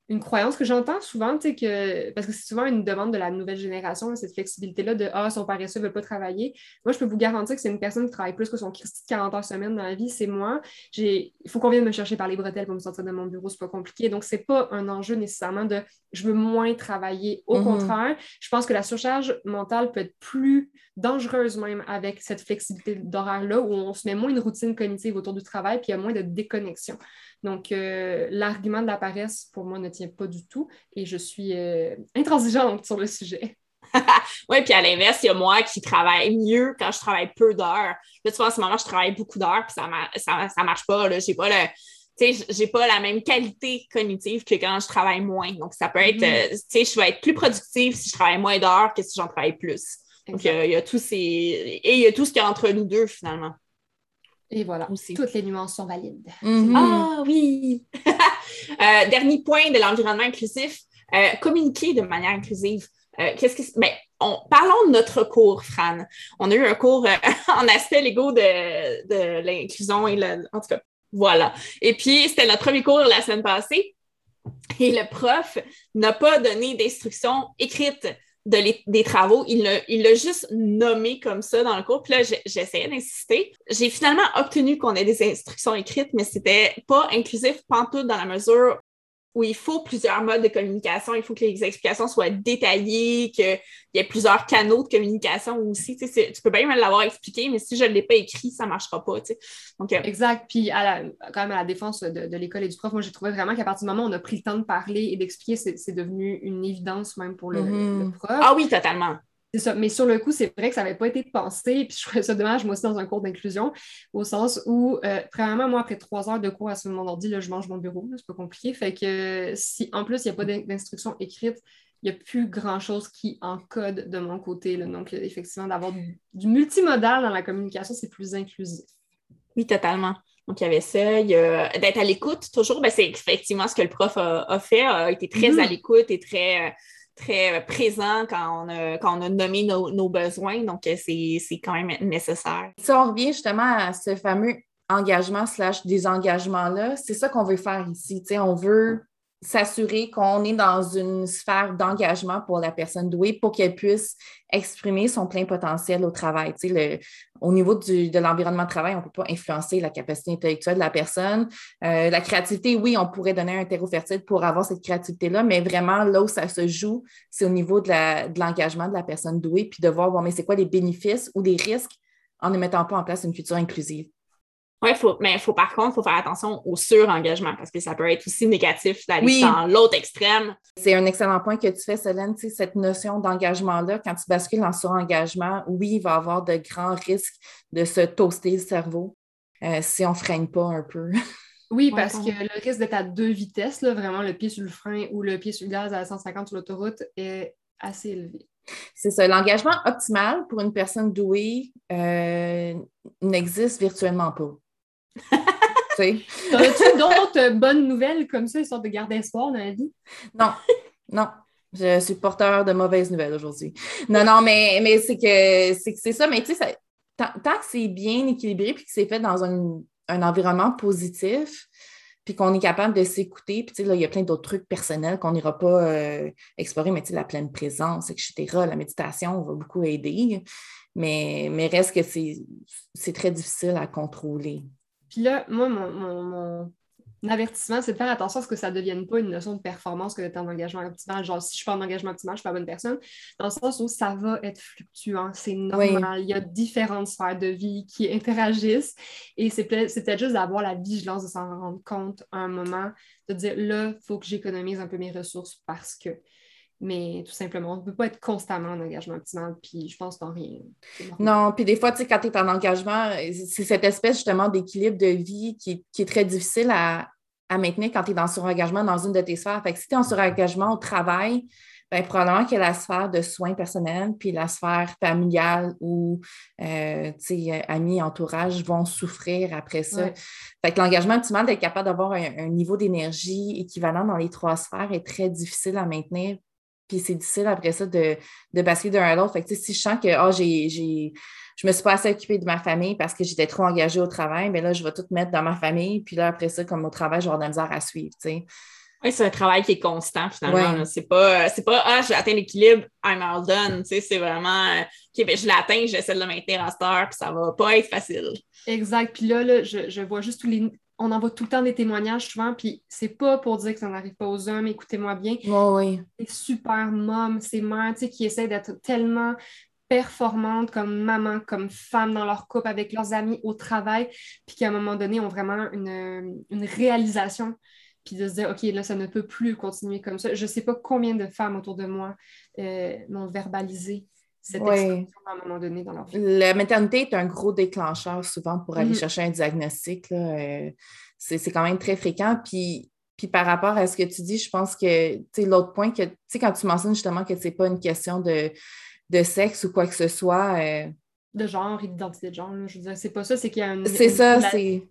Speaker 1: une, croyance que j'entends souvent, que, parce que c'est souvent une demande de la nouvelle génération, cette flexibilité-là de Ah, son paresseux ne veut pas travailler. Moi, je peux vous garantir que c'est une personne qui travaille plus que son Christy de 40 heures semaine dans la vie, c'est moi. Il faut qu'on vienne me chercher par les bretelles pour me sortir de mon bureau, c'est pas compliqué. Donc, c'est pas un enjeu nécessairement de je veux moins travailler. Au mm-hmm. contraire, je pense que la surcharge mentale peut être plus dangereuse même avec cette flexibilité d'horaire-là où on se met moins une routine cognitive autour du travail puis il y a moins de déconnexion. Donc, euh, l'argument de la paresse, pour moi, ne tient pas du tout et je suis euh, intransigeante sur le sujet.
Speaker 4: oui, puis à l'inverse, il y a moi qui travaille mieux quand je travaille peu d'heures. Là, tu vois, en ce moment, je travaille beaucoup d'heures, puis ça ne ça, marche pas. Je n'ai pas le, j'ai pas la même qualité cognitive que quand je travaille moins. Donc, ça peut être, mm-hmm. euh, tu sais, je vais être plus productive si je travaille moins d'heures que si j'en travaille plus. Donc, il y, a tous ces... Et il y a tout ce qu'il y a entre nous deux, finalement.
Speaker 1: Et voilà, toutes les nuances sont valides.
Speaker 4: Mm-hmm. Ah oui! Euh, dernier point de l'environnement inclusif, euh, communiquer de manière inclusive. Euh, qu'est-ce que ben, on, parlons de notre cours, Fran. On a eu un cours en aspect légaux de, de l'inclusion et le, en tout cas, voilà. Et puis, c'était notre premier cours la semaine passée. Et le prof n'a pas donné d'instructions écrites des travaux. Il l'a juste nommé comme ça dans le cours. Puis là, j'essayais d'insister. J'ai finalement obtenu qu'on ait des instructions écrites, mais c'était pas inclusif pantoute dans la mesure où il faut plusieurs modes de communication, il faut que les explications soient détaillées, qu'il y ait plusieurs canaux de communication aussi. Tu, peux bien me l'avoir expliqué, mais si je ne l'ai pas écrit, ça ne marchera pas.
Speaker 1: Donc, euh, exact. Puis, à quand même, à la défense de, l'école et du prof, moi, j'ai trouvé vraiment qu'à partir du moment où on a pris le temps de parler et d'expliquer, c'est devenu une évidence même pour le
Speaker 5: mm-hmm.
Speaker 1: prof.
Speaker 4: Ah oui, totalement.
Speaker 1: C'est ça. Mais sur le coup, c'est vrai que ça n'avait pas été pensé. Puis je trouvais ça dommage, moi aussi, dans un cours d'inclusion, au sens où, euh, premièrement, moi, après trois heures de cours à ce mon ordi, là, je mange mon bureau. C'est pas compliqué. Fait que si, en plus, il n'y a pas d'instruction écrite, il n'y a plus grand-chose qui encode de mon côté. Là. Donc, effectivement, d'avoir du, multimodal dans la communication, c'est plus inclusif.
Speaker 4: Oui, totalement. Donc, il y avait ça. D'être à l'écoute, toujours, ben, c'est effectivement ce que le prof a, fait, a été très mm-hmm. à l'écoute et très, euh, très présent quand on a, quand on a nommé nos, besoins. Donc, euh, c'est quand même nécessaire.
Speaker 5: Si on revient justement à ce fameux engagement slash désengagement-là, c'est ça qu'on veut faire ici. on veut s'assurer qu'on est dans une sphère d'engagement pour la personne douée pour qu'elle puisse exprimer son plein potentiel au travail. Le, au niveau de l'environnement de travail, on ne peut pas influencer la capacité intellectuelle de la personne. Euh, la créativité, oui, on pourrait donner un terreau fertile pour avoir cette créativité-là, mais vraiment, là où ça se joue, c'est au niveau de l'engagement de, de, la personne douée, puis de voir, bon, mais c'est quoi les bénéfices ou les risques en ne mettant pas en place une culture inclusive?
Speaker 4: Oui, mais il faut par contre, faut faire attention au surengagement parce que ça peut être aussi négatif d'aller dans l'autre extrême.
Speaker 5: C'est un excellent point que tu fais, Solène, cette notion d'engagement-là, quand tu bascules en surengagement, oui, il va y avoir de grands risques de se toaster le cerveau euh, si on ne freine pas un peu.
Speaker 1: Oui, parce que le risque d'être à deux vitesses, là, vraiment le pied sur le frein ou le pied sur le gaz à 150 sur l'autoroute est assez élevé.
Speaker 5: C'est ça. L'engagement optimal pour une personne douée euh, n'existe virtuellement pas.
Speaker 1: As-tu d'autres bonnes nouvelles comme ça, histoire de garder espoir dans la vie?
Speaker 5: Non, non. Je suis porteur de mauvaises nouvelles aujourd'hui. Non, non, mais, mais c'est que c'est ça, mais tu sais, tant, que c'est bien équilibré et que c'est fait dans un, environnement positif, puis qu'on est capable de s'écouter. Puis, tu sais, là, il y a plein d'autres trucs personnels qu'on n'ira pas euh, explorer, mais tu sais, la pleine présence, etc., la méditation va beaucoup aider. Mais, mais reste que c'est très difficile à contrôler.
Speaker 1: Puis là, moi, mon, avertissement, c'est de faire attention à ce que ça ne devienne pas une notion de performance que d'être en engagement optimal. Genre, si je suis pas en engagement optimal, je suis pas bonne personne. Dans le sens où ça va être fluctuant, c'est normal. Il y a différentes sphères de vie qui interagissent. Et c'est peut-être juste d'avoir la vigilance de s'en rendre compte à un moment, de dire là, il faut que j'économise un peu mes ressources parce que. Mais tout simplement, on ne peut pas être constamment en engagement optimal, puis je pense dans rien.
Speaker 5: Non, puis des fois, tu sais, quand tu es en engagement, c'est cette espèce justement d'équilibre de vie qui, qui, est très difficile à, à maintenir quand tu es dans surengagement dans une de tes sphères. Fait que si tu es en surengagement au travail, bien, probablement que la sphère de soins personnels, puis la sphère familiale ou euh, amis, entourage vont souffrir après ça. Fait que l'engagement optimal d'être capable d'avoir un, niveau d'énergie équivalent dans les trois sphères est très difficile à maintenir. Puis c'est difficile après ça de, de basculer d'un à l'autre. Fait que si je sens que oh, j'ai je me suis pas assez occupée de ma famille parce que j'étais trop engagée au travail, mais là, je vais tout mettre dans ma famille. Puis là, après ça, comme au travail, je vais avoir de la misère à suivre.
Speaker 4: Oui, c'est un travail qui est constant finalement. C'est pas, pas Ah, j'ai atteint l'équilibre, I'm all done. C'est vraiment OK, ben, je l'atteins, j'essaie de le maintenir à cette heure, puis ça va pas être facile.
Speaker 1: Exact. Puis là, là je, je, vois juste tous les. On envoie tout le temps des témoignages souvent, puis c'est pas pour dire que ça n'arrive pas aux hommes, écoutez-moi bien.
Speaker 5: oui.
Speaker 1: C'est super mom, c'est mères qui essaient d'être tellement performantes comme maman, comme femme dans leur couple, avec leurs amis au travail, puis qu'à un moment donné ont vraiment une, réalisation, puis de se dire, OK, là, ça ne peut plus continuer comme ça. Je ne sais pas combien de femmes autour de moi euh, m'ont verbalisé cette expérience à un moment donné dans leur vie.
Speaker 5: La maternité est un gros déclencheur souvent pour aller mhm. chercher un diagnostic. Euh, c'est quand même très fréquent. Puis puis par rapport à ce que tu dis, je pense que l'autre point, que quand tu mentionnes justement que ce n'est pas une question de, de sexe ou quoi que ce soit. Euh,
Speaker 1: de genre et d'identité de genre. Je veux dire, c'est pas ça, c'est qu'il y a un.
Speaker 5: C'est ça, c'est.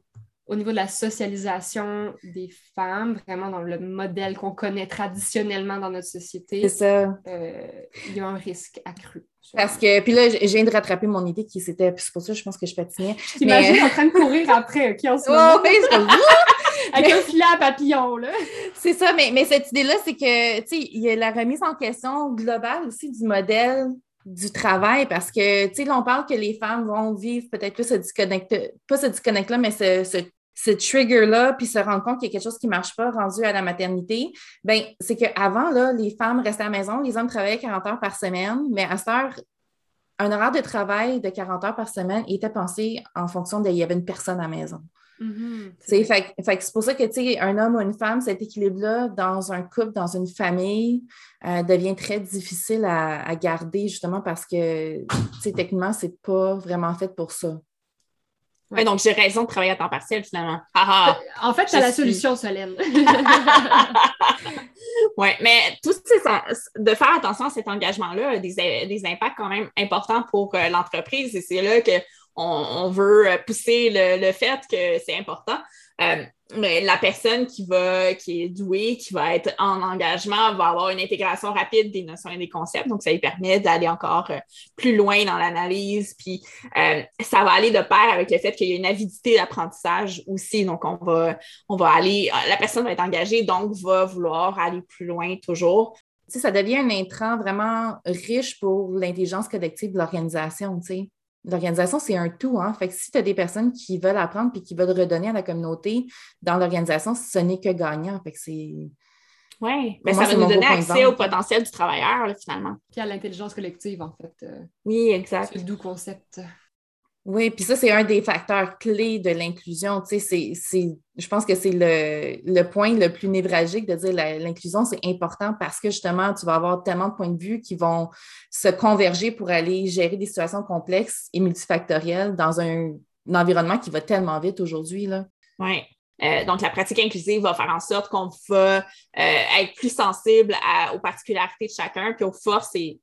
Speaker 1: Au niveau de la socialisation des femmes, vraiment dans le modèle qu'on connaît traditionnellement dans notre société,
Speaker 5: c'est ça.
Speaker 1: Euh, il y a un risque accru.
Speaker 5: Parce que, puis là, je viens de rattraper mon idée qui c'était, c'est pour ça je pense que je patinais.
Speaker 1: T'imagines mais... en train de courir après, OK, en ce moment. Avec un filet à papillon, là.
Speaker 5: C'est ça, mais, mais cette idée-là, c'est que, tu sais, il y a la remise en question globale aussi du modèle du travail parce que, tu sais, là, on parle que les femmes vont vivre peut-être plus ce disconnect, pas ce disconnect-là, mais ce, ce ce trigger-là, puis se rendre compte qu'il y a quelque chose qui ne marche pas rendu à la maternité, ben c'est qu'avant, les femmes restaient à la maison, les hommes travaillaient 40 heures par semaine, mais à cette heure, un horaire de travail de 40 heures par semaine était pensé en fonction de il y avait une personne à la maison. Mm-hmm. c'est pour ça que un homme ou une femme, cet équilibre-là, dans un couple, dans une famille, euh, devient très difficile à, à, garder justement parce que techniquement, ce n'est pas vraiment fait pour ça
Speaker 4: donc, j'ai raison de travailler à temps partiel, finalement. en
Speaker 1: fait, c'est la solution, Solène.
Speaker 4: oui, mais tout ces, de faire attention à cet engagement-là a des, des, impacts quand même importants pour euh, l'entreprise et c'est là qu'on on veut pousser le, le fait que c'est important. Euh, mais la personne qui va, qui est douée, qui va être en engagement, va avoir une intégration rapide des notions et des concepts. Donc, ça lui permet d'aller encore euh, plus loin dans l'analyse. Puis, euh, ça va aller de pair avec le fait qu'il y a une avidité d'apprentissage aussi. Donc, on va, on va aller, la personne va être engagée, donc va vouloir aller plus loin toujours.
Speaker 5: Tu sais, ça devient un intrant vraiment riche pour l'intelligence collective de l'organisation. Tu sais l'organisation, c'est un tout. Hein? Fait que si tu as des personnes qui veulent apprendre et qui veulent redonner à la communauté dans l'organisation, ce n'est que gagnant. Fait que c'est.
Speaker 4: Oui, mais ça va nous donner accès au potentiel du travailleur, finalement.
Speaker 1: Puis à l'intelligence collective, en fait. Euh,
Speaker 4: oui, exact.
Speaker 1: C'est le doux concept.
Speaker 5: Oui, puis ça, c'est un des facteurs clés de l'inclusion. Tu sais, je pense que c'est le, point le plus névralgique de dire l'inclusion, c'est important parce que justement, tu vas avoir tellement de points de vue qui vont se converger pour aller gérer des situations complexes et multifactorielles dans un, un environnement qui va tellement vite aujourd'hui.
Speaker 4: Oui. Euh, donc, la pratique inclusive va faire en sorte qu'on va euh, être plus sensible aux particularités de chacun, puis aux forces et,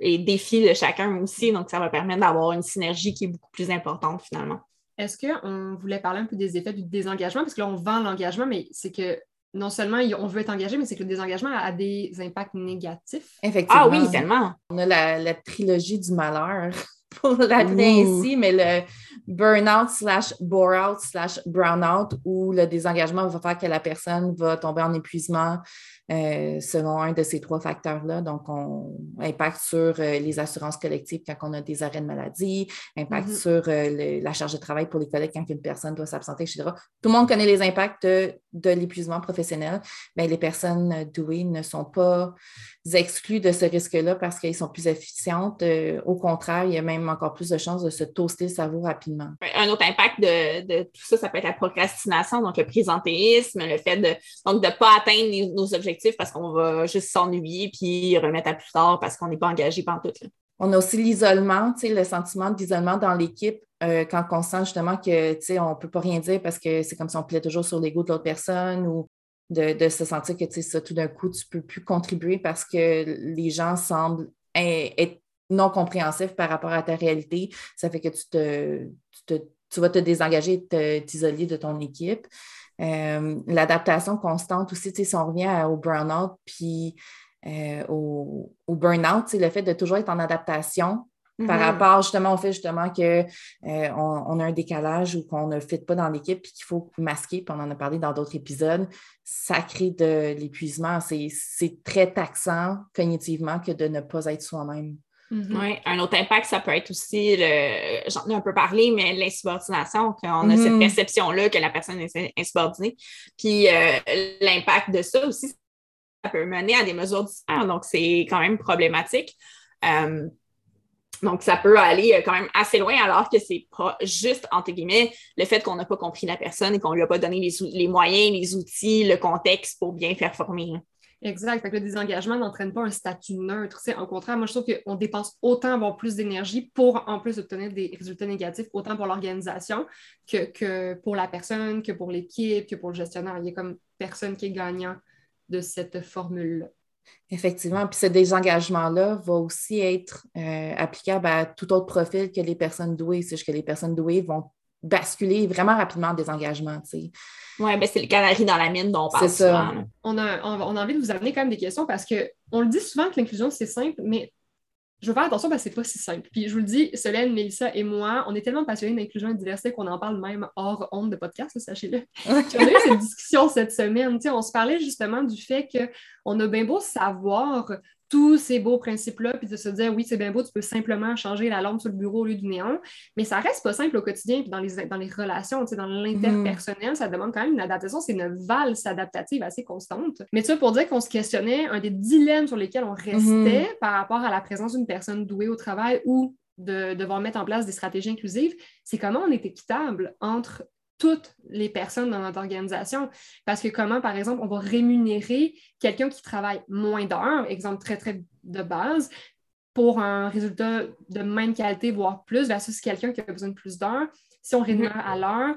Speaker 4: défis de chacun aussi. Donc, ça va permettre d'avoir une synergie qui est beaucoup plus importante finalement.
Speaker 1: Est-ce qu'on voulait parler un peu des effets du désengagement? Parce que là, on vend l'engagement, mais c'est que non seulement on veut être engagé, mais c'est que le désengagement a des impacts négatifs.
Speaker 5: Effectivement.
Speaker 4: Ah oui, tellement.
Speaker 5: On a la, trilogie du malheur. pour l'appeler ainsi, mais le burn-out slash bore-out slash brown-out où le désengagement va faire que la personne va tomber en épuisement, euh, selon un de ces trois facteurs-là. Donc, on impact sur euh, les assurances collectives quand on a des arrêts de maladie, impact mm-hmm. sur euh, la charge de travail pour les collègues quand une personne doit s'absenter, etc. Tout le monde connaît les impacts de, l'épuisement professionnel, mais les personnes douées ne sont pas exclues de ce risque-là parce qu'elles sont plus efficientes. au contraire, il y a même encore plus de chances de se toaster le cerveau rapidement.
Speaker 4: Un autre impact de, tout ça, ça peut être la procrastination, donc le présentéisme, le fait de ne pas atteindre nos objectifs parce qu'on va juste s'ennuyer puis remettre à plus tard parce qu'on n'est pas engagé pendant tout.
Speaker 5: On a aussi l'isolement, le sentiment d'isolement dans l'équipe euh, quand on sent justement que on ne peut pas rien dire parce que c'est comme si on plaît toujours sur l'ego de l'autre personne ou de, se sentir que tout d'un coup, tu ne peux plus contribuer parce que les gens semblent être non compréhensifs par rapport à ta réalité. Ça fait que tu, te, tu vas te désengager et t'isoler de ton équipe. Euh, l'adaptation constante aussi, si on revient au burn-out puis euh, au, au burn-out, le fait de toujours être en adaptation par mm-hmm. rapport justement au fait justement qu'on euh, on a un décalage ou qu'on ne fit pas dans l'équipe puis qu'il faut masquer, puis on en a parlé dans d'autres épisodes, ça crée de l'épuisement. C'est très taxant cognitivement que de ne pas être soi-même.
Speaker 4: Oui, un autre impact, ça peut être aussi, j'en ai un peu parlé, mais l'insubordination, qu'on a cette mm-hmm. perception-là que la personne est insubordinée. Puis euh, l'impact de ça aussi, ça peut mener à des mesures différentes, donc c'est quand même problématique. Euh, donc, ça peut aller euh, quand même assez loin, alors que c'est pas juste, entre guillemets, le fait qu'on n'a pas compris la personne et qu'on ne lui a pas donné les, les, moyens, les outils, le contexte pour bien faire former.
Speaker 1: Exact. Fait que le désengagement n'entraîne pas un statut neutre. Au contraire, moi, je trouve qu'on dépense autant, avoir plus d'énergie pour en plus obtenir des résultats négatifs, autant pour l'organisation que, que, pour la personne, que pour l'équipe, que pour le gestionnaire. Il y a comme personne qui est gagnant de cette formule-là.
Speaker 5: Effectivement. Puis ce désengagement-là va aussi être euh, applicable à tout autre profil que les personnes douées. C'est que les personnes douées vont basculer vraiment rapidement en désengagement.
Speaker 4: Oui, ben c'est le canari dans la mine dont on parle souvent.
Speaker 1: On a, on, a envie de vous amener quand même des questions parce qu'on le dit souvent que l'inclusion, c'est simple, mais je veux faire attention parce que c'est pas si simple. Puis je vous le dis, Solène, Mélissa et moi, on est tellement passionnés d'inclusion et de diversité qu'on en parle même hors honte de podcast, sachez-le. on a eu cette discussion cette semaine. On se parlait justement du fait qu'on a bien beau savoir tous ces beaux principes-là, puis de se dire, oui, c'est bien beau, tu peux simplement changer la lampe sur le bureau au lieu du néon, mais ça reste pas simple au quotidien, puis dans les, dans les relations, dans l'interpersonnel, ça demande quand même une adaptation, c'est une valse adaptative assez constante. Mais tu vois, pour dire qu'on se questionnait, un des dilemmes sur lesquels on restait mm-hmm. par rapport à la présence d'une personne douée au travail ou de devoir mettre en place des stratégies inclusives, c'est comment on est équitable entre toutes les personnes dans notre organisation. Parce que comment, par exemple, on va rémunérer quelqu'un qui travaille moins d'heures, exemple très, très de base, pour un résultat de même qualité, voire plus, versus quelqu'un qui a besoin de plus d'heures. Si on rémunère mm-hmm. à l'heure,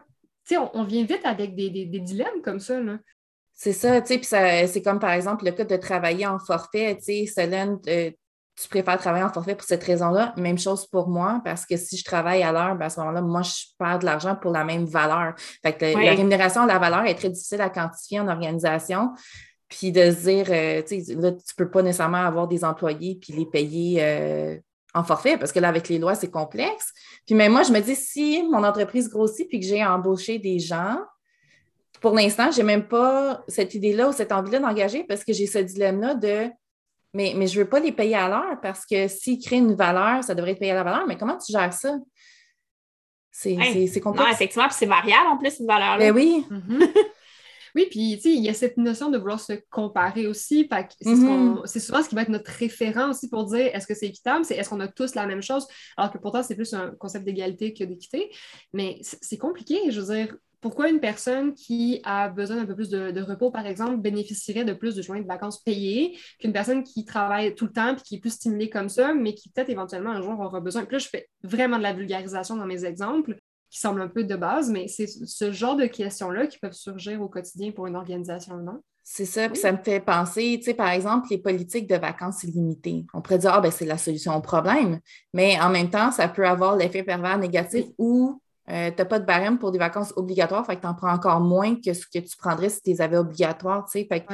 Speaker 1: on, on vient vite avec des, dilemmes comme ça.
Speaker 5: C'est ça, tu sais, puis c'est comme par exemple le cas de travailler en forfait, tu sais, Solène, euh, tu préfères travailler en forfait pour cette raison-là? Même chose pour moi, parce que si je travaille à l'heure, ben, à ce moment-là, moi, je perds de l'argent pour la même valeur. Fait que la rémunération, la valeur est très difficile à quantifier en organisation. Puis de se dire, euh, tu sais, là, tu ne peux pas nécessairement avoir des employés puis les payer euh, en forfait, parce que là, avec les lois, c'est complexe. Puis mais moi, je me dis, si mon entreprise grossit puis que j'ai embauché des gens, pour l'instant, je n'ai même pas cette idée-là ou cette envie-là d'engager parce que j'ai ce dilemme-là de mais, mais je ne veux pas les payer à l'heure parce que s'ils créent une valeur, ça devrait être payé à la valeur. Mais comment tu gères ça? C'est complexe. Non,
Speaker 4: effectivement, puis c'est variable en plus, une valeur-là.
Speaker 5: Ben oui.
Speaker 1: Mhm. Oui, puis il y a cette notion de vouloir se comparer aussi. Mhm. C'est souvent ce qui va être notre référent aussi pour dire est-ce que c'est équitable, c'est est-ce qu'on a tous la même chose, alors que pourtant c'est plus un concept d'égalité que d'équité. Mais c'est compliqué, je veux dire, pourquoi une personne qui a besoin d'un peu plus de, repos, par exemple, bénéficierait de plus de journées de vacances payées qu'une personne qui travaille tout le temps et qui est plus stimulée comme ça, mais qui peut-être éventuellement un jour aura besoin. Puis là, je fais vraiment de la vulgarisation dans mes exemples qui semblent un peu de base, mais c'est ce genre de questions-là qui peuvent surgir au quotidien pour une organisation, non?
Speaker 5: C'est ça, puis ça me fait penser, tu sais, par exemple, les politiques de vacances illimitées. On pourrait dire, ah, ben c'est la solution au problème, mais en même temps, ça peut avoir l'effet pervers négatif où euh, tu n'as pas de barème pour des vacances obligatoires, fait que tu en prends encore moins que ce que tu prendrais si tu les avais obligatoires. Fait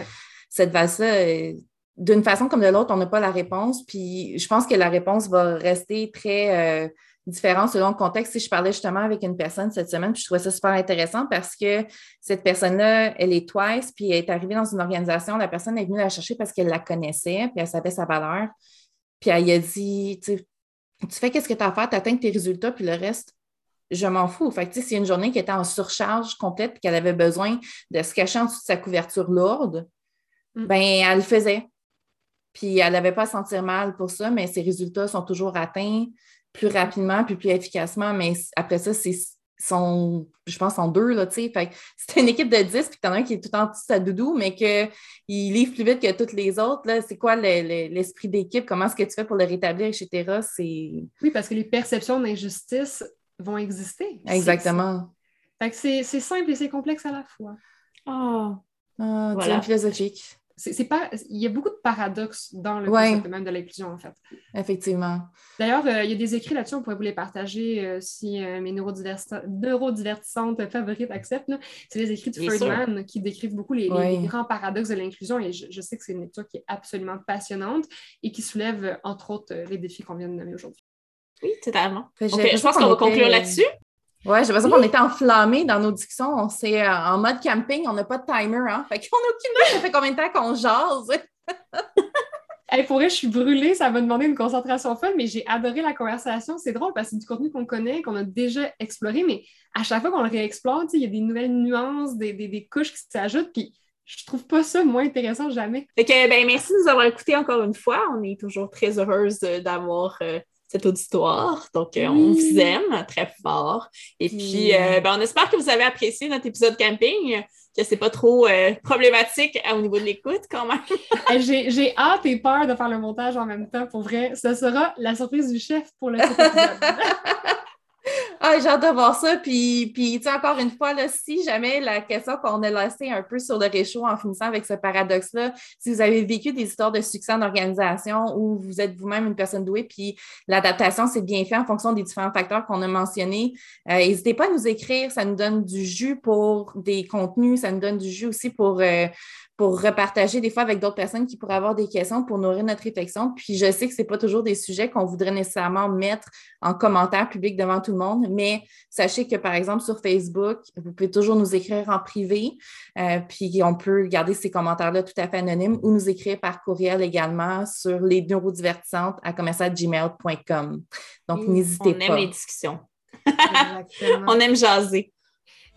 Speaker 5: cette valse-là, euh, d'une façon comme de l'autre, on n'a pas la réponse. Puis je pense que la réponse va rester très euh, différente selon le contexte. Si je parlais justement avec une personne cette semaine, puis je trouvais ça super intéressant parce que cette personne-là, elle est twice, puis elle est arrivée dans une organisation. La personne est venue la chercher parce qu'elle la connaissait, puis elle savait sa valeur. Puis elle a dit, tu fais qu'est-ce que tu as à faire, tu atteins tes résultats, puis le reste, je m'en fous. Fait que, c'est une journée qui était en surcharge complète et qu'elle avait besoin de se cacher en dessous de sa couverture lourde, mm. ben elle le faisait. Puis elle n'avait pas à sentir mal pour ça, mais ses résultats sont toujours atteints plus rapidement puis plus efficacement. Mais après ça, c'est son, je pense, en deux, là, tu sais. Fait c'est une équipe de 10, puis t'en as un qui est tout en dessous de sa doudou, mais qu'il livre plus vite que toutes les autres, là. C'est quoi l'esprit d'équipe? Comment est-ce que tu fais pour le rétablir, etc.? C'est...
Speaker 1: Oui, parce que les perceptions d'injustice vont exister.
Speaker 5: Exactement.
Speaker 1: Fait que c'est simple et c'est complexe à la fois.
Speaker 5: Oh, oh voilà. philosophique
Speaker 1: c'est pas il y a beaucoup de paradoxes dans le concept même de l'inclusion en fait.
Speaker 5: Effectivement.
Speaker 1: D'ailleurs, euh, il y a des écrits là-dessus, on pourrait vous les partager euh, si euh, mes neurodivertissantes favorites acceptent. C'est les écrits de Friedman qui décrivent beaucoup les, grands paradoxes de l'inclusion et je, sais que c'est une lecture qui est absolument passionnante et qui soulève entre autres les défis qu'on vient de nommer aujourd'hui.
Speaker 4: Oui, totalement. je pense qu'on va conclure là-dessus.
Speaker 5: Oui, j'ai l'impression qu'on était enflammés dans nos discussions. On s'est euh, en mode camping, on n'a pas de timer, hein? Fait qu'on n'a aucune idée, ça fait combien de temps qu'on jase.
Speaker 1: hey, pour vrai, je suis brûlée, ça va demander une concentration folle, mais j'ai adoré la conversation. C'est drôle parce que c'est du contenu qu'on connaît, qu'on a déjà exploré, mais à chaque fois qu'on le réexplore, il y a des nouvelles nuances, des, des, des couches qui s'ajoutent, puis je trouve pas ça moins intéressant jamais.
Speaker 4: Fait que, ben, merci de nous avoir écoutés encore une fois. On est toujours très heureuse d'avoir euh, cette auditoire. Donc, euh, on vous aime très fort. Et puis, euh, ben, on espère que vous avez apprécié notre épisode camping, que c'est pas trop euh, problématique au niveau de l'écoute quand même.
Speaker 1: J'ai hâte et peur de faire le montage en même temps. Pour vrai, ce sera la surprise du chef pour le épisode.
Speaker 5: Ah, j'ai hâte de voir ça. Puis, puis encore une fois, là, si jamais la question qu'on a laissée un peu sur le réchaud en finissant avec ce paradoxe-là, si vous avez vécu des histoires de succès en organisation ou vous êtes vous-même une personne douée, puis l'adaptation s'est bien fait en fonction des différents facteurs qu'on a mentionnés, euh, n'hésitez pas à nous écrire. Ça nous donne du jus pour des contenus, ça nous donne du jus aussi pour, euh, pour repartager des fois avec d'autres personnes qui pourraient avoir des questions pour nourrir notre réflexion. Puis je sais que ce n'est pas toujours des sujets qu'on voudrait nécessairement mettre en commentaire public devant tout le monde, mais sachez que par exemple sur Facebook, vous pouvez toujours nous écrire en privé, euh, puis on peut garder ces commentaires-là tout à fait anonymes ou nous écrire par courriel également sur les neurodivertissantes à commercialgmail.com. Donc n'hésitez pas.
Speaker 4: On aime les discussions. on aime jaser.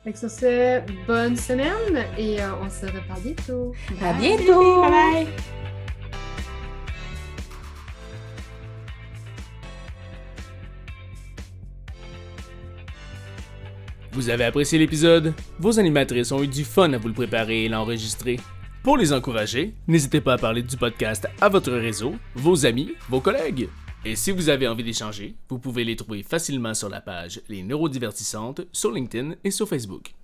Speaker 1: Fait que sur ce, bonne semaine et euh, on se reparle bientôt.
Speaker 5: À bientôt!
Speaker 4: Bye bye!
Speaker 2: Vous avez apprécié l'épisode? Vos animatrices ont eu du fun à vous le préparer et l'enregistrer. Pour les encourager, n'hésitez pas à parler du podcast à votre réseau, vos amis, vos collègues. Et si vous avez envie d'échanger, vous pouvez les trouver facilement sur la page Les Neurodivertissantes sur LinkedIn et sur Facebook.